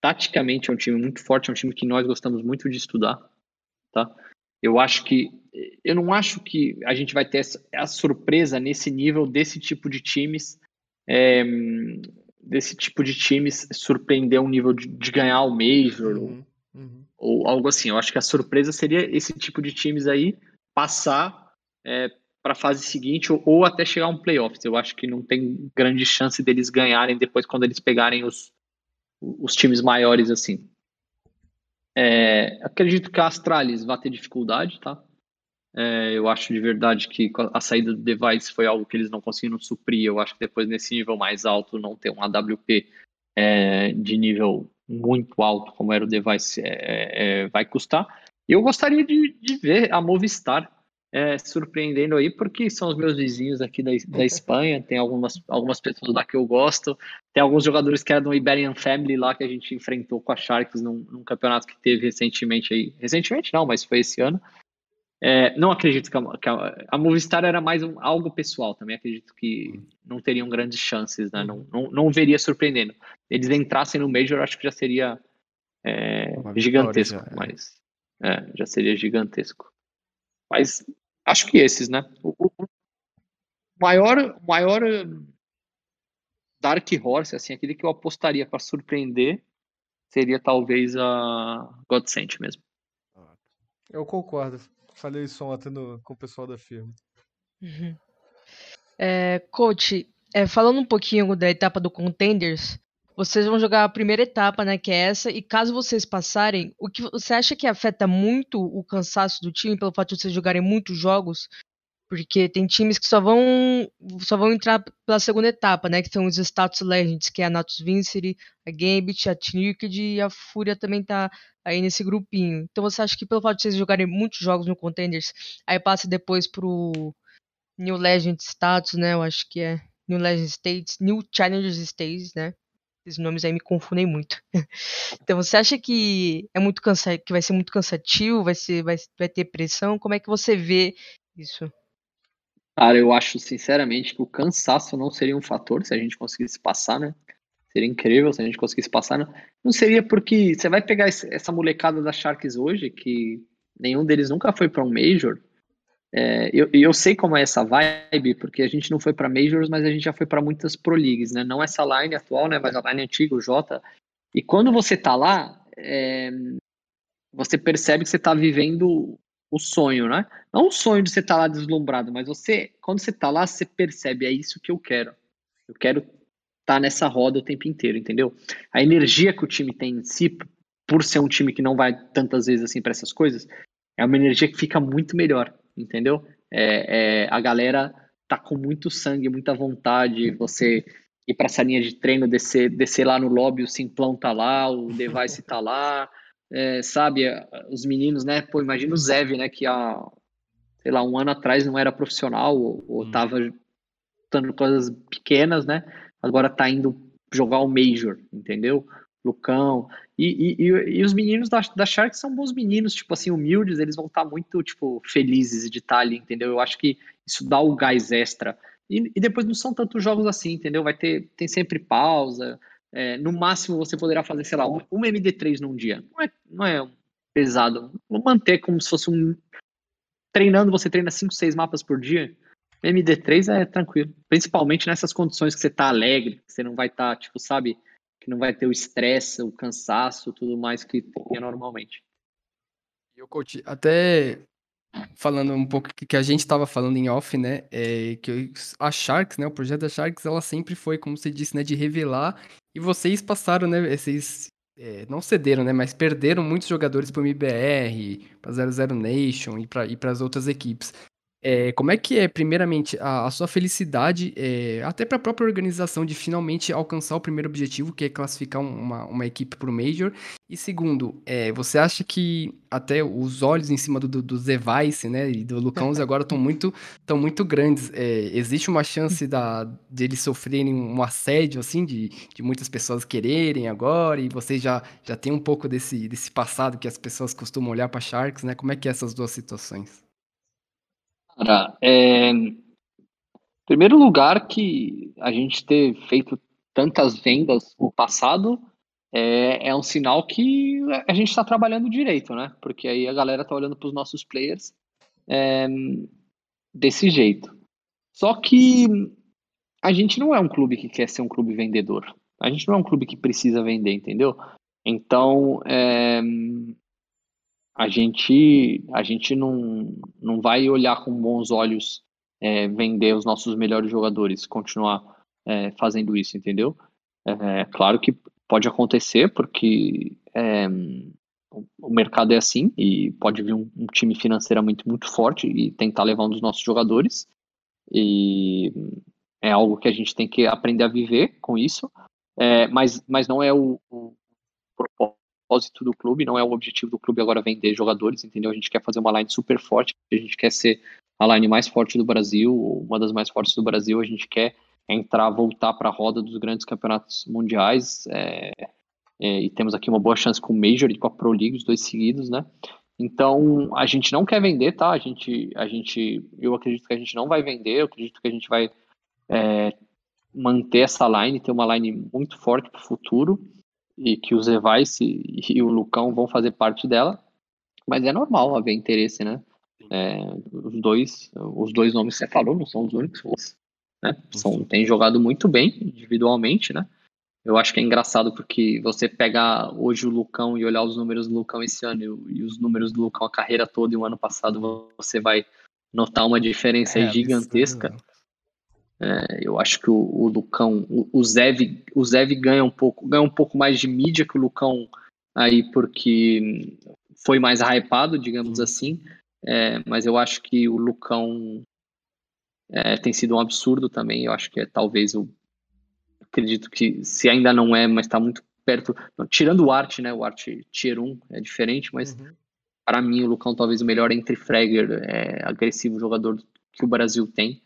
Taticamente é um time muito forte, é um time que nós gostamos muito de estudar, tá? Eu acho que eu não acho que a gente vai ter essa, a surpresa nesse nível desse tipo de times, é, desse tipo de times surpreender um nível de, de ganhar o Major. Uhum, uhum. ou algo assim. Eu acho que a surpresa seria esse tipo de times aí passar é, para a fase seguinte ou, ou, até chegar a um playoffs. Eu acho que não tem grande chance deles ganharem depois quando eles pegarem os, os times maiores assim. É, acredito que a Astralis vai ter dificuldade, tá? É, eu acho de verdade que a saída do device foi algo que eles não conseguiram suprir. Eu acho que depois, nesse nível mais alto, não ter um AWP é, de nível muito alto, como era o device, é, é, é vai custar. Eu gostaria de, de ver a Movistar é, surpreendendo aí, porque são os meus vizinhos aqui da, da Espanha, tem algumas, algumas pessoas lá que eu gosto, tem alguns jogadores que eram do Iberian Family lá que a gente enfrentou com a Sharks num, num campeonato que teve recentemente aí, recentemente não, mas foi esse ano. É, não acredito que, a, que a, a, Movistar era mais um, algo pessoal, também acredito que não teriam grandes chances, né? não, não, não veria surpreendendo. Eles entrassem no Major, acho que já seria é, gigantesco, já, é. mas é, já seria gigantesco. Mas Acho que esses, né? O, o maior, maior Dark Horse, assim, aquele que eu apostaria para surpreender, seria talvez a Godsent mesmo. Eu concordo. Falei isso ontem no, com o pessoal da firma. Uhum. É, coach, é, falando um pouquinho da etapa do Contenders, vocês vão jogar a primeira etapa, né, que é essa, e caso vocês passarem, o que você acha que afeta muito o cansaço do time pelo fato de vocês jogarem muitos jogos? Porque tem times que só vão só vão entrar pela segunda etapa, né, que são os Status Legends, que é a Natus Vincere, a Gambit, a Tniked e a Fúria também tá aí nesse grupinho. Então você acha que pelo fato de vocês jogarem muitos jogos no Contenders, aí passa depois pro New Legend Status, né, eu acho que é New Legend States, New Challengers States, né? Esses nomes aí me confundem muito. então você acha que é muito cansativo, que vai ser muito cansativo, vai ser vai, vai ter pressão? Como é que você vê isso? Cara, eu acho sinceramente que o cansaço não seria um fator se a gente conseguisse passar, né? Seria incrível se a gente conseguisse passar. Né? Não seria porque você vai pegar essa molecada da Sharks hoje, que nenhum deles nunca foi para um Major, é, eu, eu sei como é essa vibe, porque a gente não foi para Majors, mas a gente já foi para muitas Pro Leagues, né? Não essa line atual, né? Mas a line antiga, o Jota. E quando você tá lá, é, você percebe que você tá vivendo o sonho, né? Não o sonho de você estar tá lá deslumbrado, mas você, quando você tá lá, você percebe, é isso que eu quero. Eu quero estar tá nessa roda o tempo inteiro, entendeu? A energia que o time tem em si, por ser um time que não vai tantas vezes assim para essas coisas, é uma energia que fica muito melhor entendeu? É, é, a galera tá com muito sangue, muita vontade, você ir para essa linha de treino, descer, descer lá no lobby, o Simplão tá lá, o Device tá lá, é, sabe, os meninos, né, pô, imagina o Zev, né, que há, sei lá, um ano atrás não era profissional, ou, ou hum. tava lutando coisas pequenas, né, agora tá indo jogar o Major, entendeu? Lucão. E, e, e, os meninos da, da Shark são bons meninos, tipo assim, humildes, eles vão estar tá muito, tipo, felizes de estar tá ali, entendeu? Eu acho que isso dá o gás extra. E, e depois não são tantos jogos assim, entendeu? Vai ter, tem sempre pausa. É, no máximo você poderá fazer, sei lá, um, um MD3 num dia. Não é, não é pesado. Vou manter como se fosse um. Treinando, você treina 5, 6 mapas por dia. MD3 é tranquilo. Principalmente nessas condições que você tá alegre, que você não vai estar, tá, tipo, sabe, que não vai ter o estresse, o cansaço, tudo mais que tem normalmente. E o coach, até falando um pouco que a gente estava falando em off, né, é que a Sharks, né, o projeto da Sharks, ela sempre foi, como você disse, né, de revelar, e vocês passaram, né, vocês é, não cederam, né, mas perderam muitos jogadores para o MBR, para 00 Nation e para as outras equipes. É, como é que é, primeiramente, a, a sua felicidade, é, até para a própria organização, de finalmente alcançar o primeiro objetivo, que é classificar uma, uma equipe para o Major? E segundo, é, você acha que até os olhos em cima do, do, do Zevice, né, e do Lucãos agora estão muito, tão muito grandes? É, existe uma chance da, de eles sofrerem um assédio, assim, de, de muitas pessoas quererem agora, e vocês já, já tem um pouco desse, desse passado que as pessoas costumam olhar para Sharks, né? Como é que é essas duas situações? Cara, é... primeiro lugar que a gente ter feito tantas vendas no passado é, é um sinal que a gente está trabalhando direito, né? Porque aí a galera está olhando para os nossos players é, desse jeito. Só que a gente não é um clube que quer ser um clube vendedor. A gente não é um clube que precisa vender, entendeu? Então, é, a gente, a gente não, não vai olhar com bons olhos é, vender os nossos melhores jogadores, continuar é, fazendo isso, entendeu? É, claro que pode acontecer, porque é, o mercado é assim e pode vir um, um, time financeiramente muito forte e tentar levar um dos nossos jogadores. E é algo que a gente tem que aprender a viver com isso, é, mas, mas não é o, o, propósito do clube, não é o objetivo do clube agora vender jogadores, entendeu? A gente quer fazer uma line super forte, a gente quer ser a line mais forte do Brasil, uma das mais fortes do Brasil, a gente quer entrar, voltar para a roda dos grandes campeonatos mundiais, é, é, e temos aqui uma boa chance com o Major e com a Pro League, os dois seguidos, né? Então, a gente não quer vender, tá? A gente, a gente, eu acredito que a gente não vai vender, eu acredito que a gente vai é, manter essa line, ter uma line muito forte para o futuro e que o Zevice e o Lucão vão fazer parte dela, mas é normal haver interesse, né? É, os dois, os dois nomes que você falou não são os únicos, né? São, tem jogado muito bem individualmente, né? Eu acho que é engraçado porque você pegar hoje o Lucão e olhar os números do Lucão esse ano e, os números do Lucão a carreira toda e o ano passado, você vai notar uma diferença é, gigantesca. É, eu acho que o, o Lucão, o, o, Zev, o Zev ganha um pouco, ganha um pouco mais de mídia que o Lucão aí porque foi mais hypado, digamos assim. É, mas eu acho que o Lucão é, tem sido um absurdo também. Eu acho que é talvez o acredito que se ainda não é, mas está muito perto. Tirando o Art, né? O Art Tier 1 é diferente, mas uhum. para mim o Lucão talvez o melhor entre Fragger, é, agressivo jogador que o Brasil tem.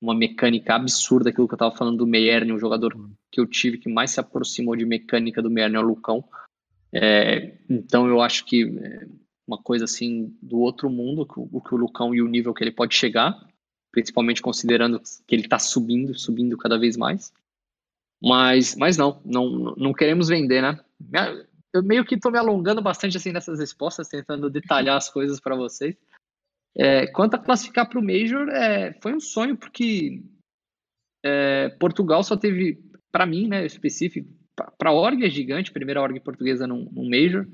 Uma mecânica absurda, aquilo que eu estava falando do Meierne, um jogador uhum. que eu tive que mais se aproximou de mecânica do Meierne é o Lucão. É, então eu acho que é uma coisa assim do outro mundo, o que o Lucão e o nível que ele pode chegar, principalmente considerando que ele está subindo, subindo cada vez mais. Mas, mas não, não, não queremos vender, né? Eu meio que estou me alongando bastante assim nessas respostas, tentando detalhar as coisas para vocês. É, quanto a classificar para o Major, é, foi um sonho, porque é, Portugal só teve, para mim, né, específico, para a org é gigante, primeira org portuguesa num, num Major.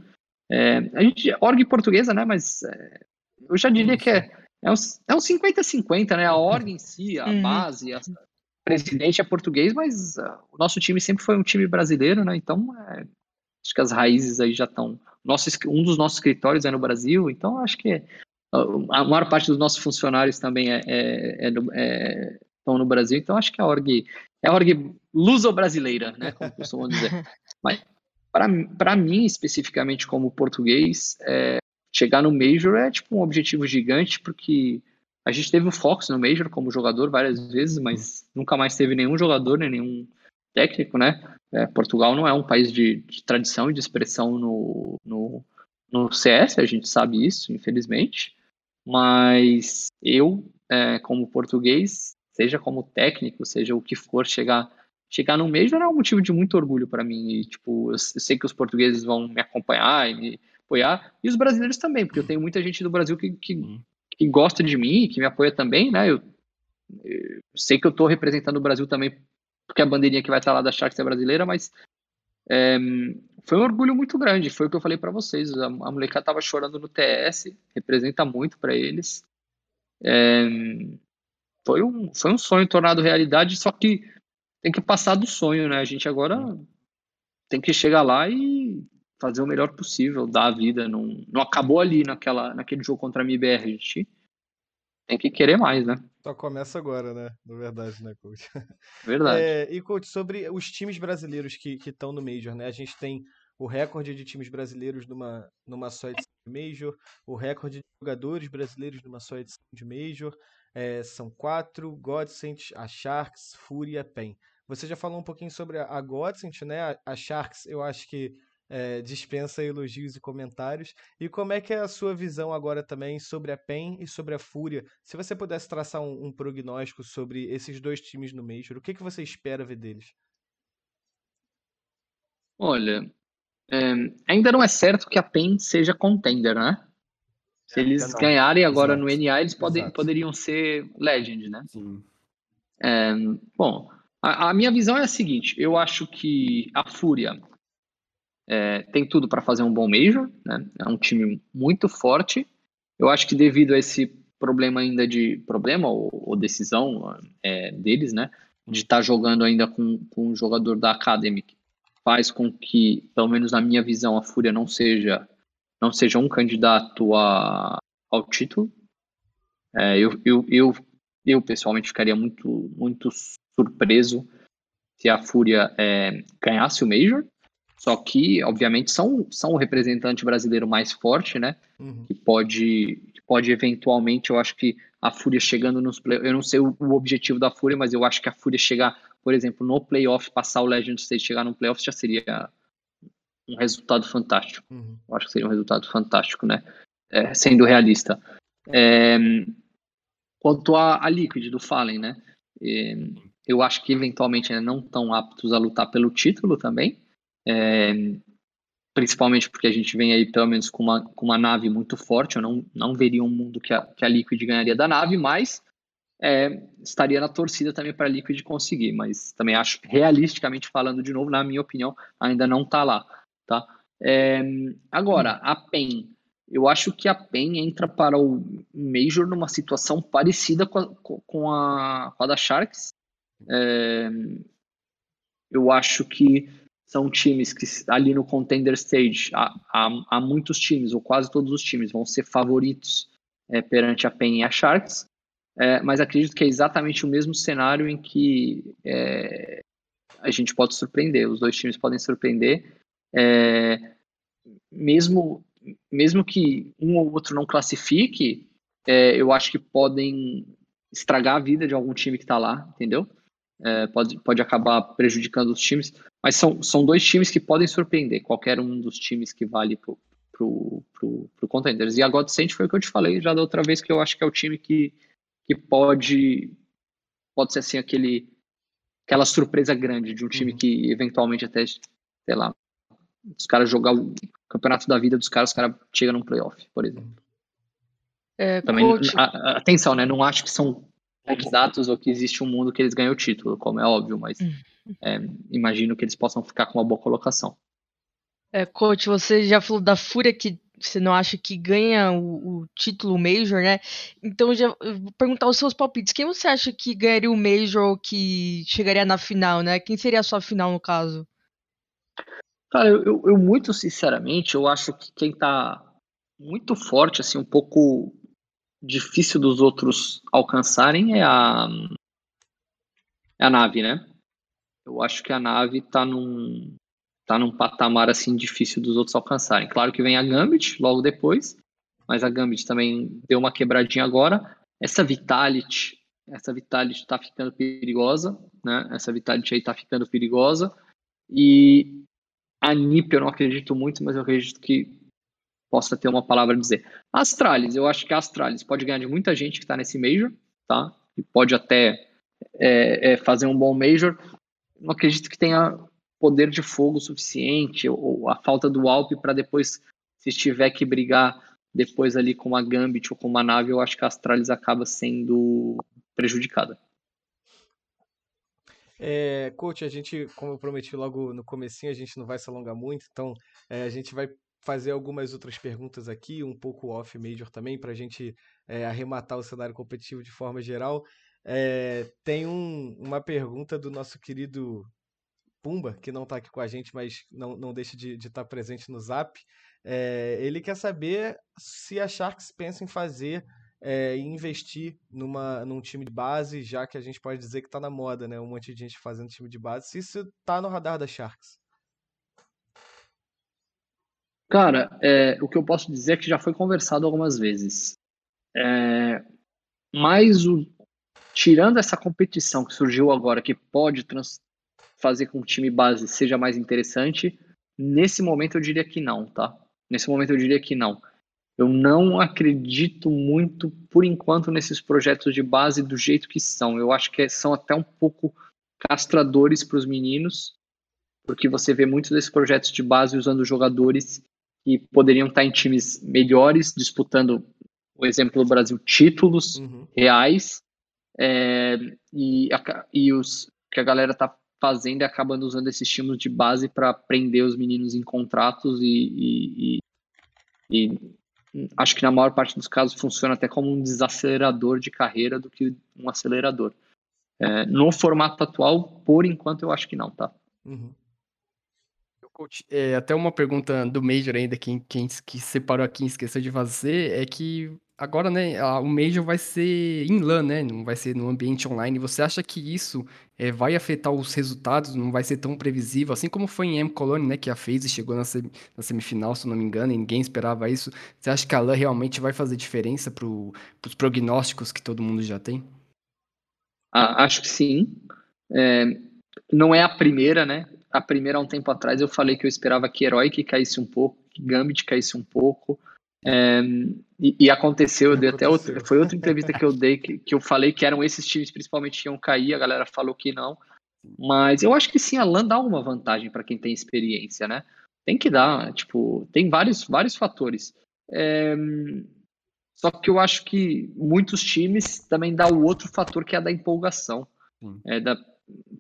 É, a gente, org portuguesa, né, mas é, eu já diria que é, é um 50-50, é né, a org em si, a uhum. base, a, presidente é português, mas uh, o nosso time sempre foi um time brasileiro, né? Então, é, acho que as raízes aí já estão. Nosso, um dos nossos escritórios é no Brasil, então acho que a maior parte dos nossos funcionários também é, é, é, é estão no Brasil, então acho que a org é a org luso-brasileira, né? Como costumam dizer. Mas para mim, especificamente como português, é, chegar no Major é tipo um objetivo gigante, porque a gente teve o Fox no Major como jogador várias vezes, mas nunca mais teve nenhum jogador, nem nenhum técnico, né? É, Portugal não é um país de, de tradição e de expressão no, no, no, CS, a gente sabe isso, infelizmente. Mas eu, é, como português, seja como técnico, seja o que for, chegar chegar no Major é um motivo de muito orgulho para mim. E, tipo, eu, sei que os portugueses vão me acompanhar e me apoiar, e os brasileiros também, porque eu tenho muita gente do Brasil que, que uhum que gosta de mim, que me apoia também, né? Eu, eu sei que eu estou representando o Brasil também, porque a bandeirinha que vai estar lá da Sharks é brasileira, mas é, foi um orgulho muito grande. Foi o que eu falei para vocês. A, a molecada tava chorando no TS, representa muito para eles. É, foi, um, foi um sonho tornado realidade, só que tem que passar do sonho, né? A gente agora tem que chegar lá e fazer o melhor possível, dar a vida. Não, não acabou ali naquela, naquele jogo contra a MBR. A gente tem que querer mais, né? Só começa agora, né? Na verdade, né, coach? Verdade. É, e, coach, sobre os times brasileiros que estão no Major, né? A gente tem o recorde de times brasileiros numa, numa só edição de Major, o recorde de jogadores brasileiros numa só edição de Major. É, são quatro: Godsent, a Sharks, Fury e a PEN. Você já falou um pouquinho sobre a, Godsent, né? A Sharks, eu acho que é, dispensa elogios e comentários. E como é que é a sua visão agora também sobre a PEN e sobre a Fúria? Se você pudesse traçar um, um prognóstico sobre esses dois times no Major, o que, que você espera ver deles? Olha, é, ainda não é certo que a PEN seja contender, né? Se eles ganharem agora Exato. no NA, eles podem, poderiam ser Legend, né? Sim. É, bom, a, a minha visão é a seguinte: eu acho que a Fúria é, tem tudo para fazer um bom Major, né? É um time muito forte. Eu acho que devido a esse problema ainda de problema ou, ou decisão é, deles, né? De estar tá jogando ainda com, com um jogador da Academy, faz com que, pelo menos na minha visão, a Fúria não seja não seja um candidato a, ao título. É, eu, eu, eu, eu, pessoalmente ficaria muito, muito surpreso se a Fúria é, ganhasse o Major. Só que, obviamente, são, são o representante brasileiro mais forte, né? Uhum. Que pode, pode eventualmente, eu acho que a Fúria chegando nos play Eu não sei o, o, objetivo da Fúria, mas eu acho que a Fúria chegar, por exemplo, no playoff, passar o Legend State, chegar no playoff já seria um resultado fantástico. Uhum. Eu acho que seria um resultado fantástico, né? É, sendo realista. É, quanto a, a Liquid do Fallen, né? É, eu acho que eventualmente né, não estão aptos a lutar pelo título também. É, principalmente porque a gente vem aí pelo menos com uma, com uma nave muito forte. Eu não, não veria um mundo que a, que a Liquid ganharia da nave, mas é, estaria na torcida também para a Liquid conseguir. Mas também acho, realisticamente falando de novo, na minha opinião, ainda não está lá. Tá? É, agora, a PEN. Eu acho que a PEN entra para o Major numa situação parecida com a, com a, com a da Sharks. É, eu acho que são times que ali no contender stage há, há, há muitos times, ou quase todos os times, vão ser favoritos é, perante a PEN e a Sharks. É, mas acredito que é exatamente o mesmo cenário em que é, a gente pode surpreender, os dois times podem surpreender mesmo, mesmo que um ou outro não classifique, eu acho que podem estragar a vida de algum time que está lá, entendeu? É, pode, pode acabar prejudicando os times, mas são, são dois times que podem surpreender qualquer um dos times que vale pro, pro, pro, pro Contenders. E a Godsend foi o que eu te falei já da outra vez, que eu acho que é o time que, que pode, pode ser assim aquele, aquela surpresa grande de um time uhum. que eventualmente até, sei lá, os caras jogar o campeonato da vida dos caras, os caras chegam num playoff, por exemplo. É, Também, coach... a, a, atenção, né? Não acho que são candidatos ou que existe um mundo que eles ganham o título, como é óbvio, mas hum. é, imagino que eles possam ficar com uma boa colocação. É, coach, você já falou da Fúria que você não acha que ganha o, o título Major, né? Então já vou perguntar os seus palpites. Quem você acha que ganharia o Major ou que chegaria na final, né? Quem seria a sua final no caso? Cara, eu, eu, eu, muito sinceramente, eu acho que quem tá muito forte, assim, um pouco difícil dos outros alcançarem é a, é a nave, né? Eu acho que a nave tá num, tá num patamar, assim, difícil dos outros alcançarem. Claro que vem a Gambit logo depois, mas a Gambit também deu uma quebradinha agora. Essa Vitality, essa Vitality tá ficando perigosa, né? Essa Vitality aí tá ficando perigosa. E a NIP eu não acredito muito, mas eu acredito que possa ter uma palavra a dizer. Astralis, eu acho que a Astralis pode ganhar de muita gente que está nesse Major, tá? E pode até é, é, fazer um bom Major. Não acredito que tenha poder de fogo suficiente ou a falta do Alp para depois, se tiver que brigar depois ali com uma Gambit ou com uma nave, eu acho que a Astralis acaba sendo prejudicada. É, coach, a gente, como eu prometi logo no comecinho, a gente não vai se alongar muito, então é, a gente vai fazer algumas outras perguntas aqui, um pouco off major também, para a gente é, arrematar o cenário competitivo de forma geral. É, tem um, uma pergunta do nosso querido Pumba, que não está aqui com a gente, mas não, não deixa de estar tá presente no Zap. É, ele quer saber se a Sharks pensa em fazer é, investir numa, num time de base, já que a gente pode dizer que está na moda, né? Um monte de gente fazendo time de base. Se isso está no radar da Sharks. Cara, é, o que eu posso dizer é que já foi conversado algumas vezes. É, mas o, tirando essa competição que surgiu agora, que pode trans, fazer com que o time base seja mais interessante, nesse momento eu diria que não, tá? Nesse momento eu diria que não. Eu não acredito muito, por enquanto, nesses projetos de base do jeito que são. Eu acho que são até um pouco castradores para os meninos, porque você vê muitos desses projetos de base usando jogadores que poderiam estar em times melhores, disputando, o exemplo do Brasil, títulos uhum. reais, é, e, a, e os que a galera está fazendo e acabando usando esses estímulos de base para prender os meninos em contratos e, e, e, e, acho que na maior parte dos casos funciona até como um desacelerador de carreira do que um acelerador. É, no formato atual, por enquanto, eu acho que não, tá? Uhum. Coach, é, até uma pergunta do Major ainda, quem, quem que separou aqui e esqueceu de fazer, é que agora, né, a, o Major vai ser em LAN, né, não vai ser no ambiente online. Você acha que isso é, vai afetar os resultados, não vai ser tão previsível, assim como foi em M Colony, né, que a FaZe chegou na, na, semifinal, se não me engano, e ninguém esperava isso. Você acha que a LAN realmente vai fazer diferença para os prognósticos que todo mundo já tem? Ah, acho que sim. É, não é a primeira, né? A primeira há um tempo atrás eu falei que eu esperava que Heroic caísse um pouco, que Gambit caísse um pouco. É, e, e, aconteceu, eu dei até outra, foi outra entrevista que eu dei que, que eu falei que eram esses times principalmente que iam cair, a galera falou que não. Mas eu acho que sim, a LAN dá uma vantagem para quem tem experiência, né? Tem que dar, tipo, tem vários, vários fatores. É, só que eu acho que muitos times também dá o outro fator que é a da empolgação. É da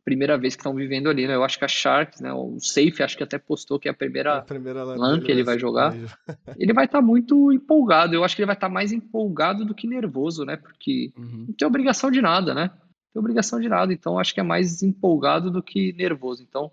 primeira vez que estão vivendo ali, né? Eu acho que a Sharks, né? O Safe, acho que até postou que é a primeira, é a primeira LAN que ele vai jogar. Ele vai estar tá muito empolgado. Eu acho que ele vai estar tá mais empolgado do que nervoso, né? Porque uhum. não tem obrigação de nada, né? Não tem obrigação de nada. Então, acho que é mais empolgado do que nervoso. Então,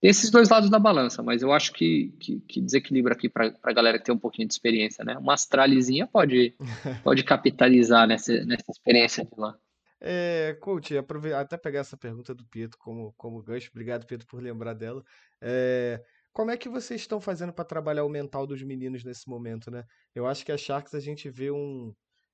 tem esses dois lados da balança, mas eu acho que, que, que desequilibra aqui para a galera que tem um pouquinho de experiência, né? Uma astralizinha pode, pode capitalizar nessa, nessa experiência de lá. É, coach, até pegar essa pergunta do Pietro como, como gancho, obrigado, Pietro, por lembrar dela. É, como é que vocês estão fazendo para trabalhar o mental dos meninos nesse momento, né? Eu acho que a Sharks a gente vê um,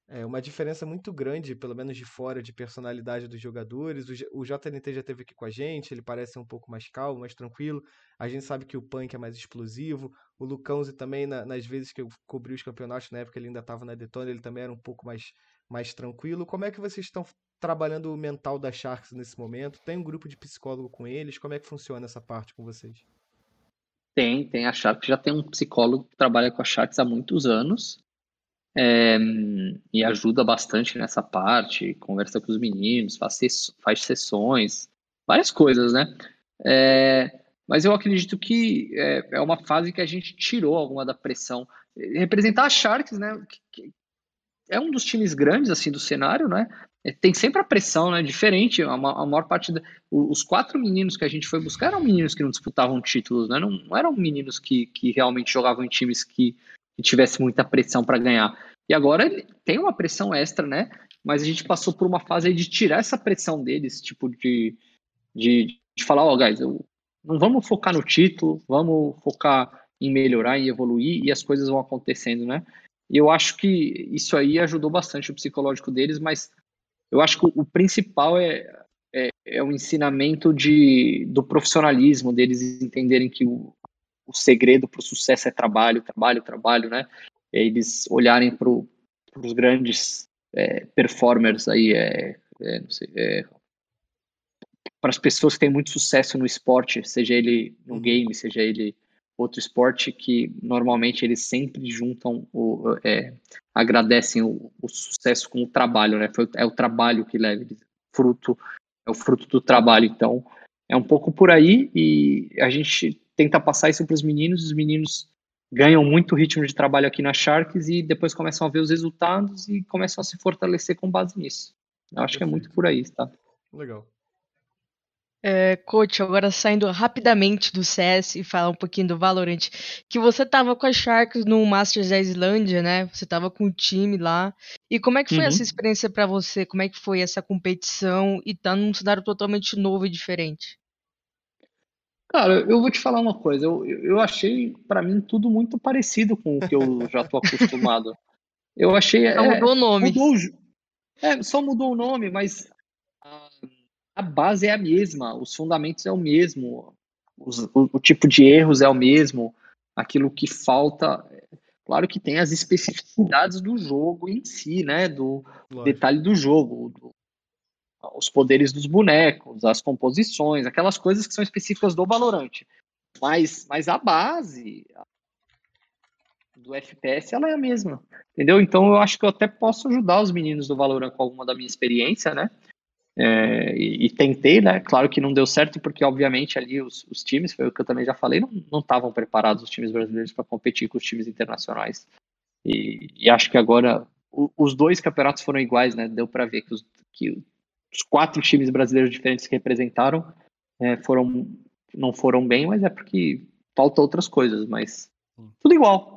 é, uma diferença muito grande, pelo menos de fora, de personalidade dos jogadores. O, o JNT já esteve aqui com a gente, ele parece um pouco mais calmo, mais tranquilo. A gente sabe que o Punk é mais explosivo. O Lucãozi também, na, nas vezes que eu cobri os campeonatos, na época ele ainda estava na Detona, ele também era um pouco mais, mais tranquilo. Como é que vocês estão trabalhando o mental da Sharks nesse momento? Tem um grupo de psicólogo com eles? Como é que funciona essa parte com vocês? Tem, tem. A Sharks já tem um psicólogo que trabalha com a Sharks há muitos anos é, e ajuda bastante nessa parte, conversa com os meninos, faz, faz sessões, várias coisas, né? É, mas eu acredito que é, é, uma fase que a gente tirou alguma da pressão. Representar a Sharks, né? Que, é um dos times grandes assim do cenário, né? É, tem sempre a pressão, né? Diferente, a, maior parte da, os quatro meninos que a gente foi buscar eram meninos que não disputavam títulos, né? Não, não eram meninos que, que realmente jogavam em times que, que tivesse muita pressão para ganhar. E agora tem uma pressão extra, né? Mas a gente passou por uma fase de tirar essa pressão deles, tipo de, de, de falar, ó, oh, guys, eu, não vamos focar no título, vamos focar em melhorar, em evoluir e as coisas vão acontecendo, né? E eu acho que isso aí ajudou bastante o psicológico deles, mas eu acho que o principal é, é, é o ensinamento de, do profissionalismo, deles entenderem que o, o segredo para o sucesso é trabalho, trabalho, trabalho, né? É eles olharem para os grandes é, performers aí, é, é, sei, é, para as pessoas que têm muito sucesso no esporte, seja ele no uhum. game, seja ele outro esporte que normalmente eles sempre juntam, o, é, agradecem o, o, sucesso com o trabalho, né? Foi, é o trabalho que leva fruto, é o fruto do trabalho. Então, é um pouco por aí e a gente tenta passar isso para os meninos. Os meninos ganham muito ritmo de trabalho aqui na Sharks e depois começam a ver os resultados e começam a se fortalecer com base nisso. Eu acho Perfeito. que é muito por aí, tá? Legal. É, coach, agora saindo rapidamente do CS e falar um pouquinho do Valorant, que você tava com a Sharks no Masters da Islândia, né? Você tava com o time lá. E como é que foi uhum. essa experiência para você? Como é que foi essa competição e tá num cenário totalmente novo e diferente? Cara, eu vou te falar uma coisa. Eu, eu achei, para mim, tudo muito parecido com o que eu já tô acostumado. Eu achei. Só é, mudou o nome. Mudou, é, só mudou o nome, mas a base é a mesma, os fundamentos é o mesmo, os, o, o, tipo de erros é o mesmo, aquilo que falta, claro que tem as especificidades do jogo em si, né, do Lógico. detalhe do jogo, do, os poderes dos bonecos, as composições, aquelas coisas que são específicas do Valorant. Mas, mas a base do FPS ela é a mesma, entendeu? Então eu acho que eu até posso ajudar os meninos do Valorant com alguma da minha experiência, né? É, e, e, tentei, né? Claro que não deu certo, porque obviamente ali os, os times, foi o que eu também já falei, não estavam preparados os times brasileiros para competir com os times internacionais. E, e acho que agora o, os dois campeonatos foram iguais, né? Deu para ver que os, que os quatro times brasileiros diferentes que representaram é, foram não foram bem, mas é porque faltam outras coisas, mas tudo igual.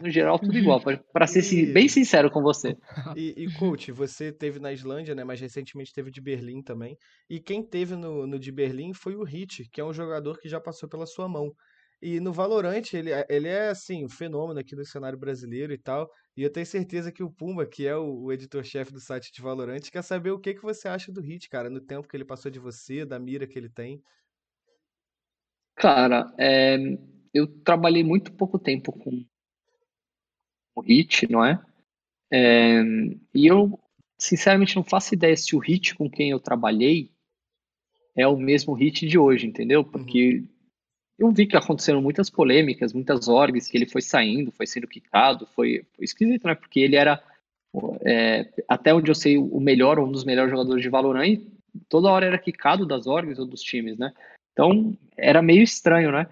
No geral, tudo igual, para ser e... bem sincero com você. E, e, coach, você teve na Islândia, né? Mas recentemente teve de Berlim também. E quem teve no, no de Berlim foi o Hit, que é um jogador que já passou pela sua mão. E no Valorant, ele, ele é, assim, um fenômeno aqui no cenário brasileiro e tal. E eu tenho certeza que o Pumba, que é o, o editor-chefe do site de Valorant, quer saber o que, que você acha do Hit, cara, no tempo que ele passou de você, da mira que ele tem. Cara, é, eu trabalhei muito pouco tempo com o Hit, não é? é? E eu, sinceramente, não faço ideia se o Hit com quem eu trabalhei é o mesmo Hit de hoje, entendeu? Porque uhum. eu vi que aconteceram muitas polêmicas, muitas orgs, que ele foi saindo, foi sendo quicado, foi, foi esquisito, né? Porque ele era, é, até onde eu sei, o melhor, um dos melhores jogadores de Valorant, e toda hora era quicado das orgs ou dos times, né? Então, era meio estranho, né?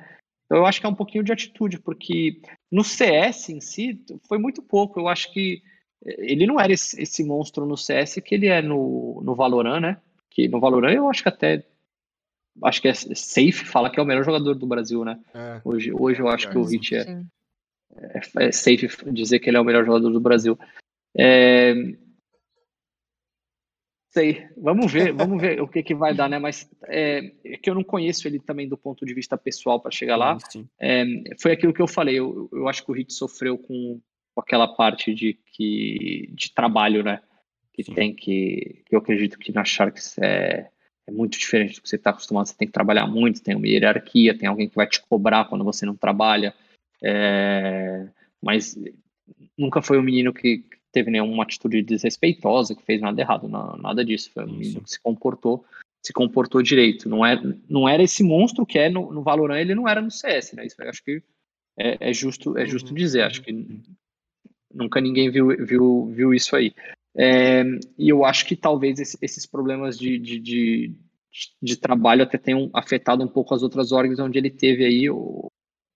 Então, eu acho que é um pouquinho de atitude, porque no CS em si, foi muito pouco. Eu acho que ele não era esse, esse monstro no CS que ele é no, no Valorant, né? Que no Valorant eu acho que até acho que é safe fala que é o melhor jogador do Brasil, né? É. Hoje, hoje eu acho é, que o Hit é, é, é, safe dizer que ele é o melhor jogador do Brasil. Sei, vamos ver, vamos ver o que, que vai dar, né? Mas é, é, que eu não conheço ele também do ponto de vista pessoal para chegar lá. É, foi aquilo que eu falei. Eu, eu acho que o Hit sofreu com, com aquela parte de que de trabalho, né? Que sim. tem que, que eu acredito que na Sharks é é muito diferente do que você está acostumado. Você tem que trabalhar muito, tem uma hierarquia, tem alguém que vai te cobrar quando você não trabalha. É, mas nunca foi um menino que teve nenhuma atitude desrespeitosa, que fez nada errado, não, nada disso. Foi um menino que se comportou, se comportou direito. Não era, é, não era esse monstro que é no, no Valorant, ele não era no CS, né? Isso acho que é, é justo, é justo uhum. dizer. Acho que nunca ninguém viu, viu, viu isso aí. É, e eu acho que talvez esse, esses problemas de, de, de, de, trabalho até tenham afetado um pouco as outras órgãos onde ele teve aí.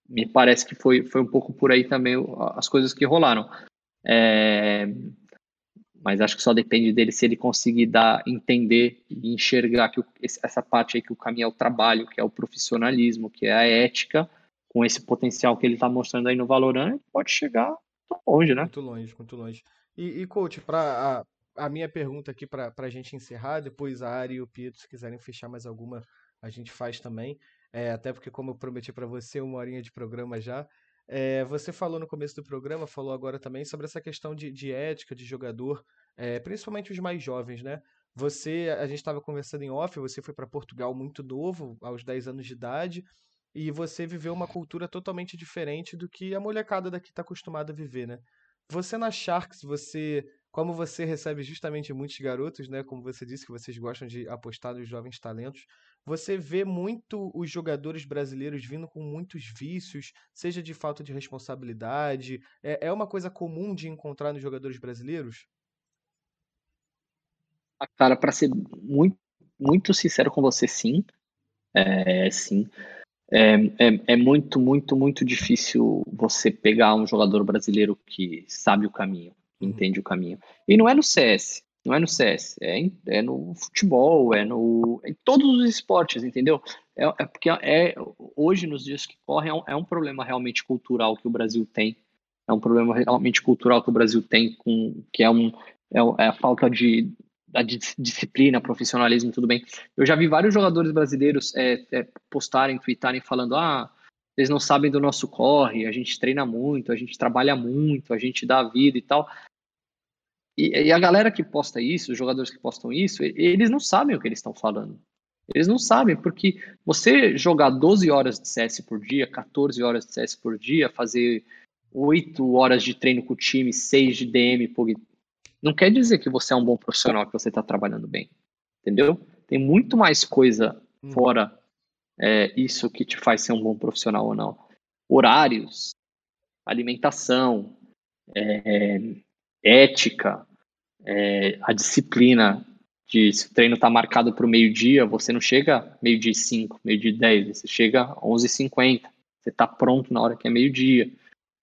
Me parece que foi, foi um pouco por aí também as coisas que rolaram. É, mas acho que só depende dele se ele conseguir dar, entender e enxergar que o, essa parte aí que o caminho é o trabalho, que é o profissionalismo, que é a ética, com esse potencial que ele está mostrando aí no Valorant, pode chegar longe, né? Muito longe, muito longe. E, e coach, para a, a, minha pergunta aqui para a gente encerrar, depois a Ari e o Pietro, se quiserem fechar mais alguma, a gente faz também. É, até porque, como eu prometi para você, uma horinha de programa já. É, você falou no começo do programa, falou agora também sobre essa questão de, de ética de jogador, é, principalmente os mais jovens, né? Você, a gente estava conversando em off, você foi para Portugal muito novo, aos 10 anos de idade, e você viveu uma cultura totalmente diferente do que a molecada daqui está acostumada a viver, né? Você na Sharks, você, como você recebe justamente muitos garotos, né, como você disse que vocês gostam de apostar nos jovens talentos, você vê muito os jogadores brasileiros vindo com muitos vícios, seja de falta de responsabilidade. É, é uma coisa comum de encontrar nos jogadores brasileiros? Cara, para ser muito, muito sincero com você, sim. É, sim. É, é, é, muito, muito, muito difícil você pegar um jogador brasileiro que sabe o caminho, que uhum. entende o caminho. E não é no CS, não é no CS, é, em, é no futebol, é no em todos os esportes, entendeu? É, é porque é, hoje, nos dias que correm, é um, é um, problema realmente cultural que o Brasil tem. É um problema realmente cultural que o Brasil tem, com, que é, um, é, é a falta de da disciplina, profissionalismo, tudo bem. Eu já vi vários jogadores brasileiros é, é, postarem, tweetarem falando: ah, eles não sabem do nosso corre, a gente treina muito, a gente trabalha muito, a gente dá vida e tal. E, e a galera que posta isso, os jogadores que postam isso, eles não sabem o que eles estão falando. Eles não sabem, porque você jogar 12 horas de CS por dia, 14 horas de CS por dia, fazer 8 horas de treino com o time, 6 de DM por, não quer dizer que você é um bom profissional, que você está trabalhando bem. Entendeu? Tem muito mais coisa hum. fora é, isso que te faz ser um bom profissional ou não. Horários, alimentação, é, ética, é, a disciplina de se o treino está marcado para o meio-dia, você não chega meio-dia e 5, meio-dia e 10, você chega 11h50, você está pronto na hora que é meio-dia.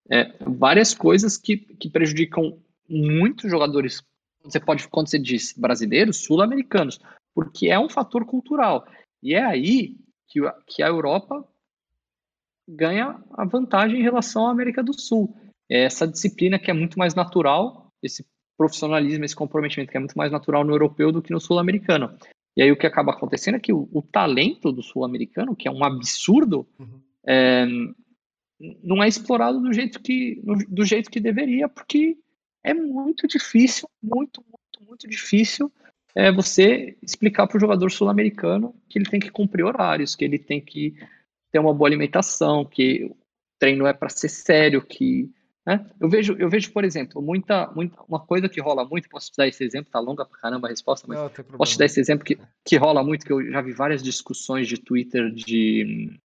É, várias coisas que, que prejudicam muitos jogadores, você pode, quando você diz brasileiros, sul-americanos, porque é um fator cultural. E é aí que, que a Europa ganha a vantagem em relação à América do Sul. É essa disciplina que é muito mais natural, esse profissionalismo, esse comprometimento que é muito mais natural no europeu do que no sul-americano. E aí o que acaba acontecendo é que o, o talento do sul-americano, que é um absurdo, uhum. é, não é explorado do jeito que do jeito que deveria, porque é muito difícil, muito, muito, muito difícil é você explicar para o jogador sul-americano que ele tem que cumprir horários, que ele tem que ter uma boa alimentação, que o treino é para ser sério, que né? Eu vejo, eu vejo, por exemplo, muita, muita, uma coisa que rola muito, posso te dar esse exemplo, tá longa pra caramba a resposta, mas Não, posso te dar esse exemplo que, que rola muito, que eu já vi várias discussões de Twitter de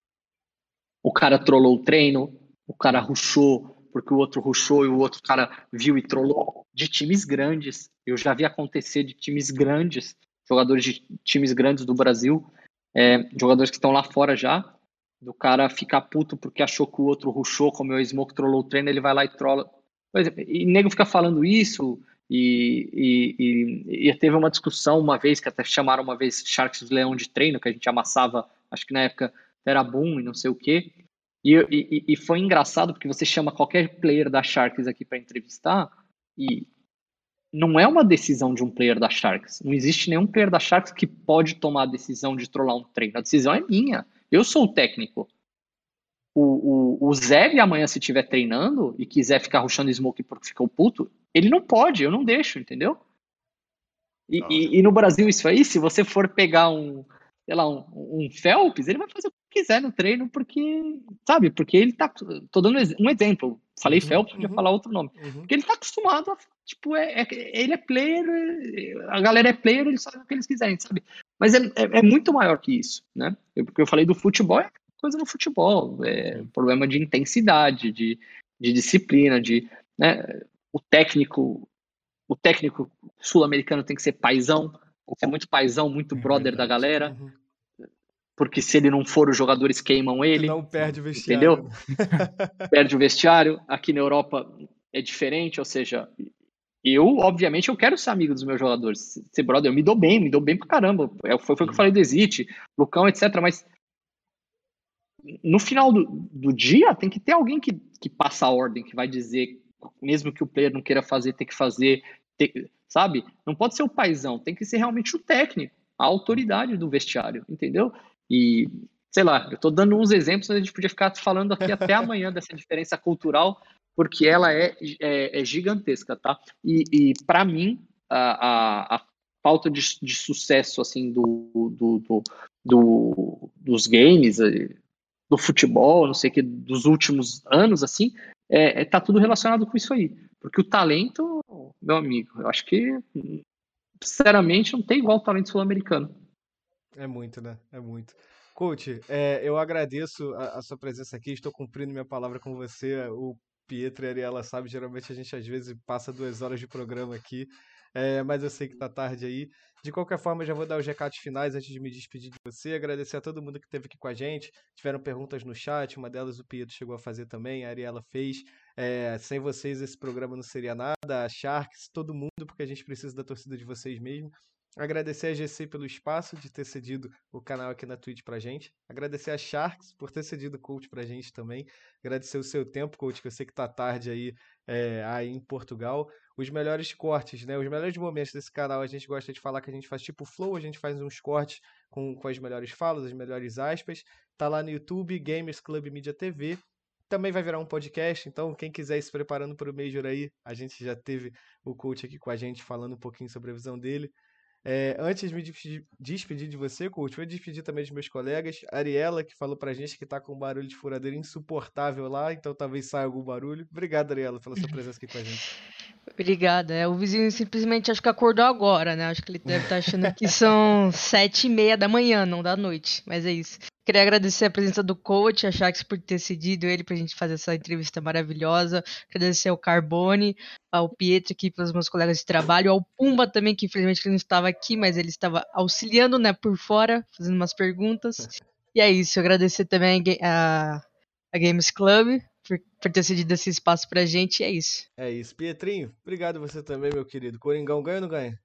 o cara trollou o treino, o cara ruxou porque o outro ruxou e o outro cara viu e trollou, de times grandes. Eu já vi acontecer de times grandes, jogadores de times grandes do Brasil, é, jogadores que estão lá fora já, do cara ficar puto porque achou que o outro ruxou, como o Smoke trollou o treino, ele vai lá e trola. Por exemplo, e nego fica falando isso, e, e, e, teve uma discussão uma vez, que até chamaram uma vez Sharks Leão de treino, que a gente amassava, acho que na época era boom e não sei o quê. E, e, e foi engraçado porque você chama qualquer player da Sharks aqui para entrevistar e não é uma decisão de um player da Sharks. Não existe nenhum player da Sharks que pode tomar a decisão de trollar um treino. A decisão é minha. Eu sou o técnico. O, o, o Zé, amanhã, se estiver treinando e quiser ficar ruxando smoke porque ficou puto, ele não pode, eu não deixo, entendeu? E, e, e, no Brasil, isso aí, se você for pegar um, sei lá, um, um Phelps, ele vai fazer quiser no treino, porque, sabe, porque ele tá. Tô dando um exemplo. Falei uhum, Phelps, podia uhum, falar outro nome. Uhum. Porque ele tá acostumado a. Tipo, é, é, ele é player, a galera é player, eles fazem o que eles quiserem, sabe? Mas é, é, é, muito maior que isso, né? Eu, porque eu falei do futebol, é coisa no futebol, é problema de intensidade, de, de disciplina, de, né? O técnico, o técnico sul-americano tem que ser paisão, é muito paisão, muito é brother da galera. Porque se ele não for, os jogadores queimam ele. Não perde o vestiário. Entendeu? perde o vestiário. Aqui na Europa é diferente, ou seja, eu, obviamente, eu quero ser amigo dos meus jogadores. Ser brother, eu me dou bem, me dou bem pra caramba. É, foi, foi o que eu falei do Exit, Lucão, etc. Mas no final do, do dia tem que ter alguém que, que passa a ordem, que vai dizer, mesmo que o player não queira fazer, tem que fazer, tem, sabe? Não pode ser o paizão, tem que ser realmente o técnico, a autoridade do vestiário, entendeu? E, sei lá, eu tô dando uns exemplos, a gente podia ficar falando aqui até amanhã dessa diferença cultural, porque ela é, é, é gigantesca, tá? E, e para mim, a, a, a, falta de, de sucesso, assim, do, do, do, do, dos games, eh, do futebol, não sei o que, dos últimos anos, assim, é, é, tá tudo relacionado com isso aí. Porque o talento, meu amigo, eu acho que, sinceramente, não tem igual o talento sul-americano. É muito, né? É muito. Coach, é, eu agradeço a, a, sua presença aqui, estou cumprindo minha palavra com você. O Pietro e a Ariela sabe, geralmente a gente às vezes passa duas horas de programa aqui, é, mas eu sei que tá tarde aí. De qualquer forma, já vou dar os recados finais antes de me despedir de você. Agradecer a todo mundo que esteve aqui com a gente. Tiveram perguntas no chat, uma delas o Pietro chegou a fazer também, a Ariela fez. É, sem vocês esse programa não seria nada. A Sharks, todo mundo, porque a gente precisa da torcida de vocês mesmo. Agradecer a GC pelo espaço de ter cedido o canal aqui na Twitch pra gente. Agradecer a Sharks por ter cedido o coach pra gente também. Agradecer o seu tempo, coach, que eu sei que tá tarde aí, é, aí em Portugal. Os melhores cortes, né? Os melhores momentos desse canal, a gente gosta de falar que a gente faz tipo flow, a gente faz uns cortes com, com as melhores falas, as melhores aspas. Tá lá no YouTube, Gamers Club Media TV. Também vai virar um podcast, então quem quiser ir se preparando para o Major aí, a gente já teve o coach aqui com a gente falando um pouquinho sobre a visão dele. É, antes de me despedir de você, coach, vou despedir também dos meus colegas. Ariela, que falou pra gente que tá com um barulho de furadeira insuportável lá, então talvez saia algum barulho. Obrigado, Ariela, pela sua presença aqui com a gente. Obrigada. É, o vizinho simplesmente acho que acordou agora, né? Acho que ele deve estar tá achando que são sete e meia da manhã, não da noite. Mas é isso. Queria agradecer a presença do coach, a Shax por ter cedido ele para a gente fazer essa entrevista maravilhosa. Agradecer ao Carbone, ao Pietro aqui pelos meus colegas de trabalho, ao Pumba também, que infelizmente ele não estava aqui, mas ele estava auxiliando né, por fora, fazendo umas perguntas. E é isso, agradecer também a, a Games Club por, por ter cedido esse espaço pra gente, e é isso. É isso. Pietrinho, obrigado você também, meu querido. Coringão ganha ou não ganha?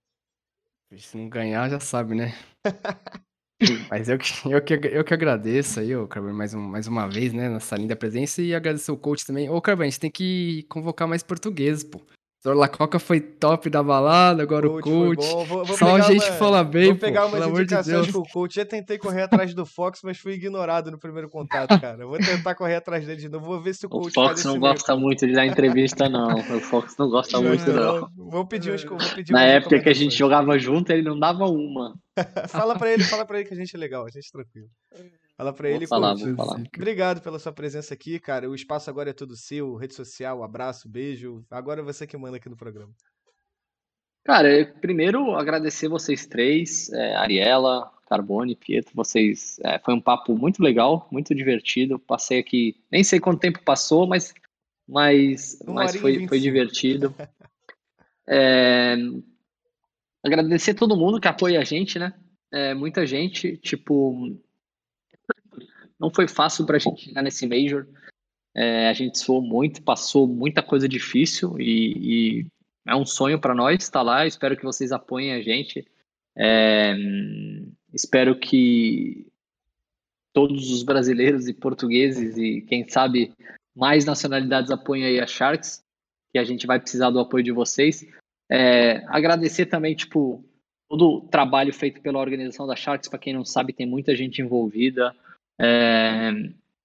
Se não ganhar, já sabe, né? Mas eu que, eu, que, eu que agradeço aí, ô Carvalho, mais, um, mais uma vez, né, nessa linda presença e agradecer o coach também. Ô, Carvalho, a gente tem que convocar mais portugueses, pô. Senhor Coca foi top da balada, agora coach o coach. Vou, vou Só a gente uma, fala bem, Vou pegar pô, umas indicações de com o coach. Já tentei correr atrás do Fox, mas fui ignorado no primeiro contato, cara. Vou tentar correr atrás dele de novo. Vou ver se o coach. O Fox não gosta muito de dar entrevista, não. O Fox não gosta não, muito, não. Vou pedir uns. Vou pedir Na época que a gente jogava junto, ele não dava uma. fala pra ele, fala pra ele que a gente é legal, a gente é tranquilo. Fala pra ele. Vou falar, vou falar. Obrigado pela sua presença aqui, cara. O espaço agora é todo seu, rede social, abraço, beijo. Agora é você que manda aqui no programa. Cara, primeiro agradecer vocês três, é, Ariela, Carbone, Pietro, vocês. É, foi um papo muito legal, muito divertido. Passei aqui, nem sei quanto tempo passou, mas, mas, mas foi, foi divertido. É, agradecer todo mundo que apoia a gente, né? É, muita gente, tipo, não foi fácil para a gente chegar nesse Major. É, a gente suou muito, passou muita coisa difícil e, e é um sonho para nós estar lá. Espero que vocês apoiem a gente. É, espero que todos os brasileiros e portugueses e quem sabe mais nacionalidades apoiem aí a Sharks, que a gente vai precisar do apoio de vocês. É, agradecer também, tipo, todo o trabalho feito pela organização da Sharks, para quem não sabe, tem muita gente envolvida. É,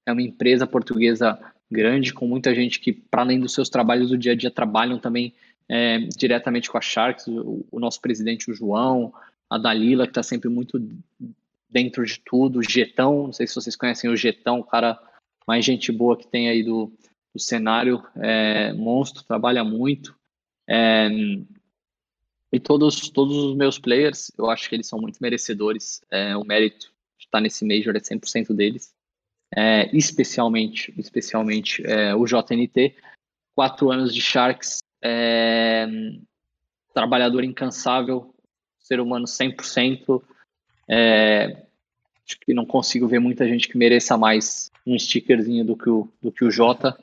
é uma empresa portuguesa grande, com muita gente que, para além dos seus trabalhos do dia a dia, trabalham também é, diretamente com a Sharks, o, o, nosso presidente, o João, a Dalila, que está sempre muito dentro de tudo, o Getão, não sei se vocês conhecem o Getão, o cara mais gente boa que tem aí do, do cenário, é, monstro, trabalha muito. É, e todos, todos os meus players, eu acho que eles são muito merecedores. É, o mérito estar nesse Major é 100% deles. É, especialmente especialmente é, o JNT. Quatro anos de Sharks, é, trabalhador incansável, ser humano 100%. É, acho que não consigo ver muita gente que mereça mais um stickerzinho do que o, do que o Jota.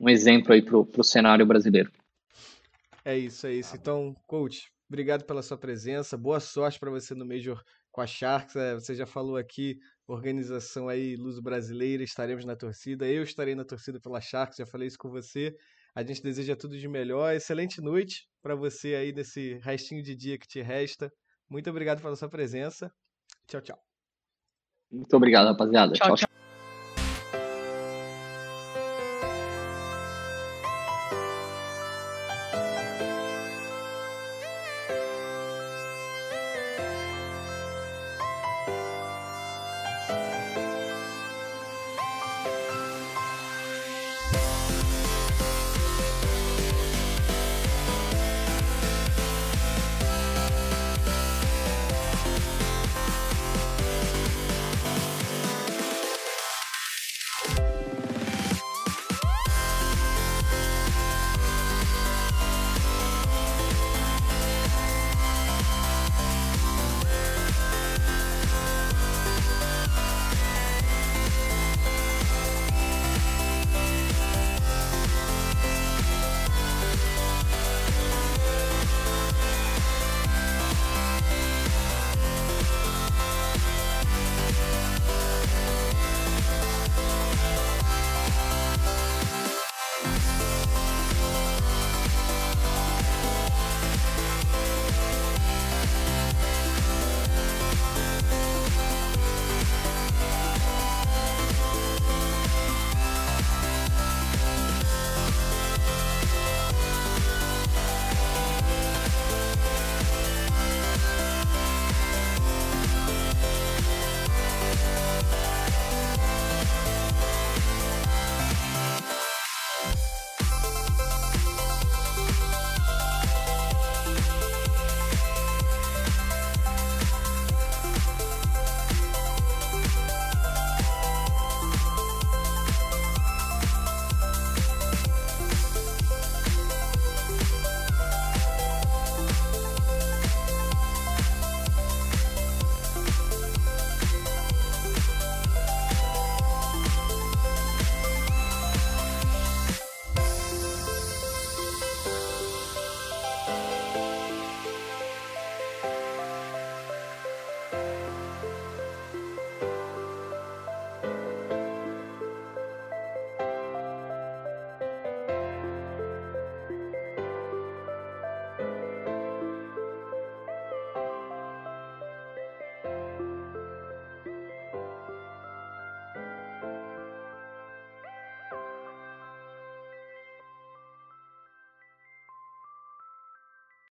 Um exemplo aí para o cenário brasileiro. É isso, é isso. Então, coach, obrigado pela sua presença. Boa sorte para você no Major com a Sharks. É, você já falou aqui, organização aí, Luz Brasileira, estaremos na torcida. Eu estarei na torcida pela Sharks, já falei isso com você. A gente deseja tudo de melhor. Excelente noite para você aí nesse restinho de dia que te resta. Muito obrigado pela sua presença. Tchau, tchau. Muito obrigado, rapaziada. tchau. tchau. tchau.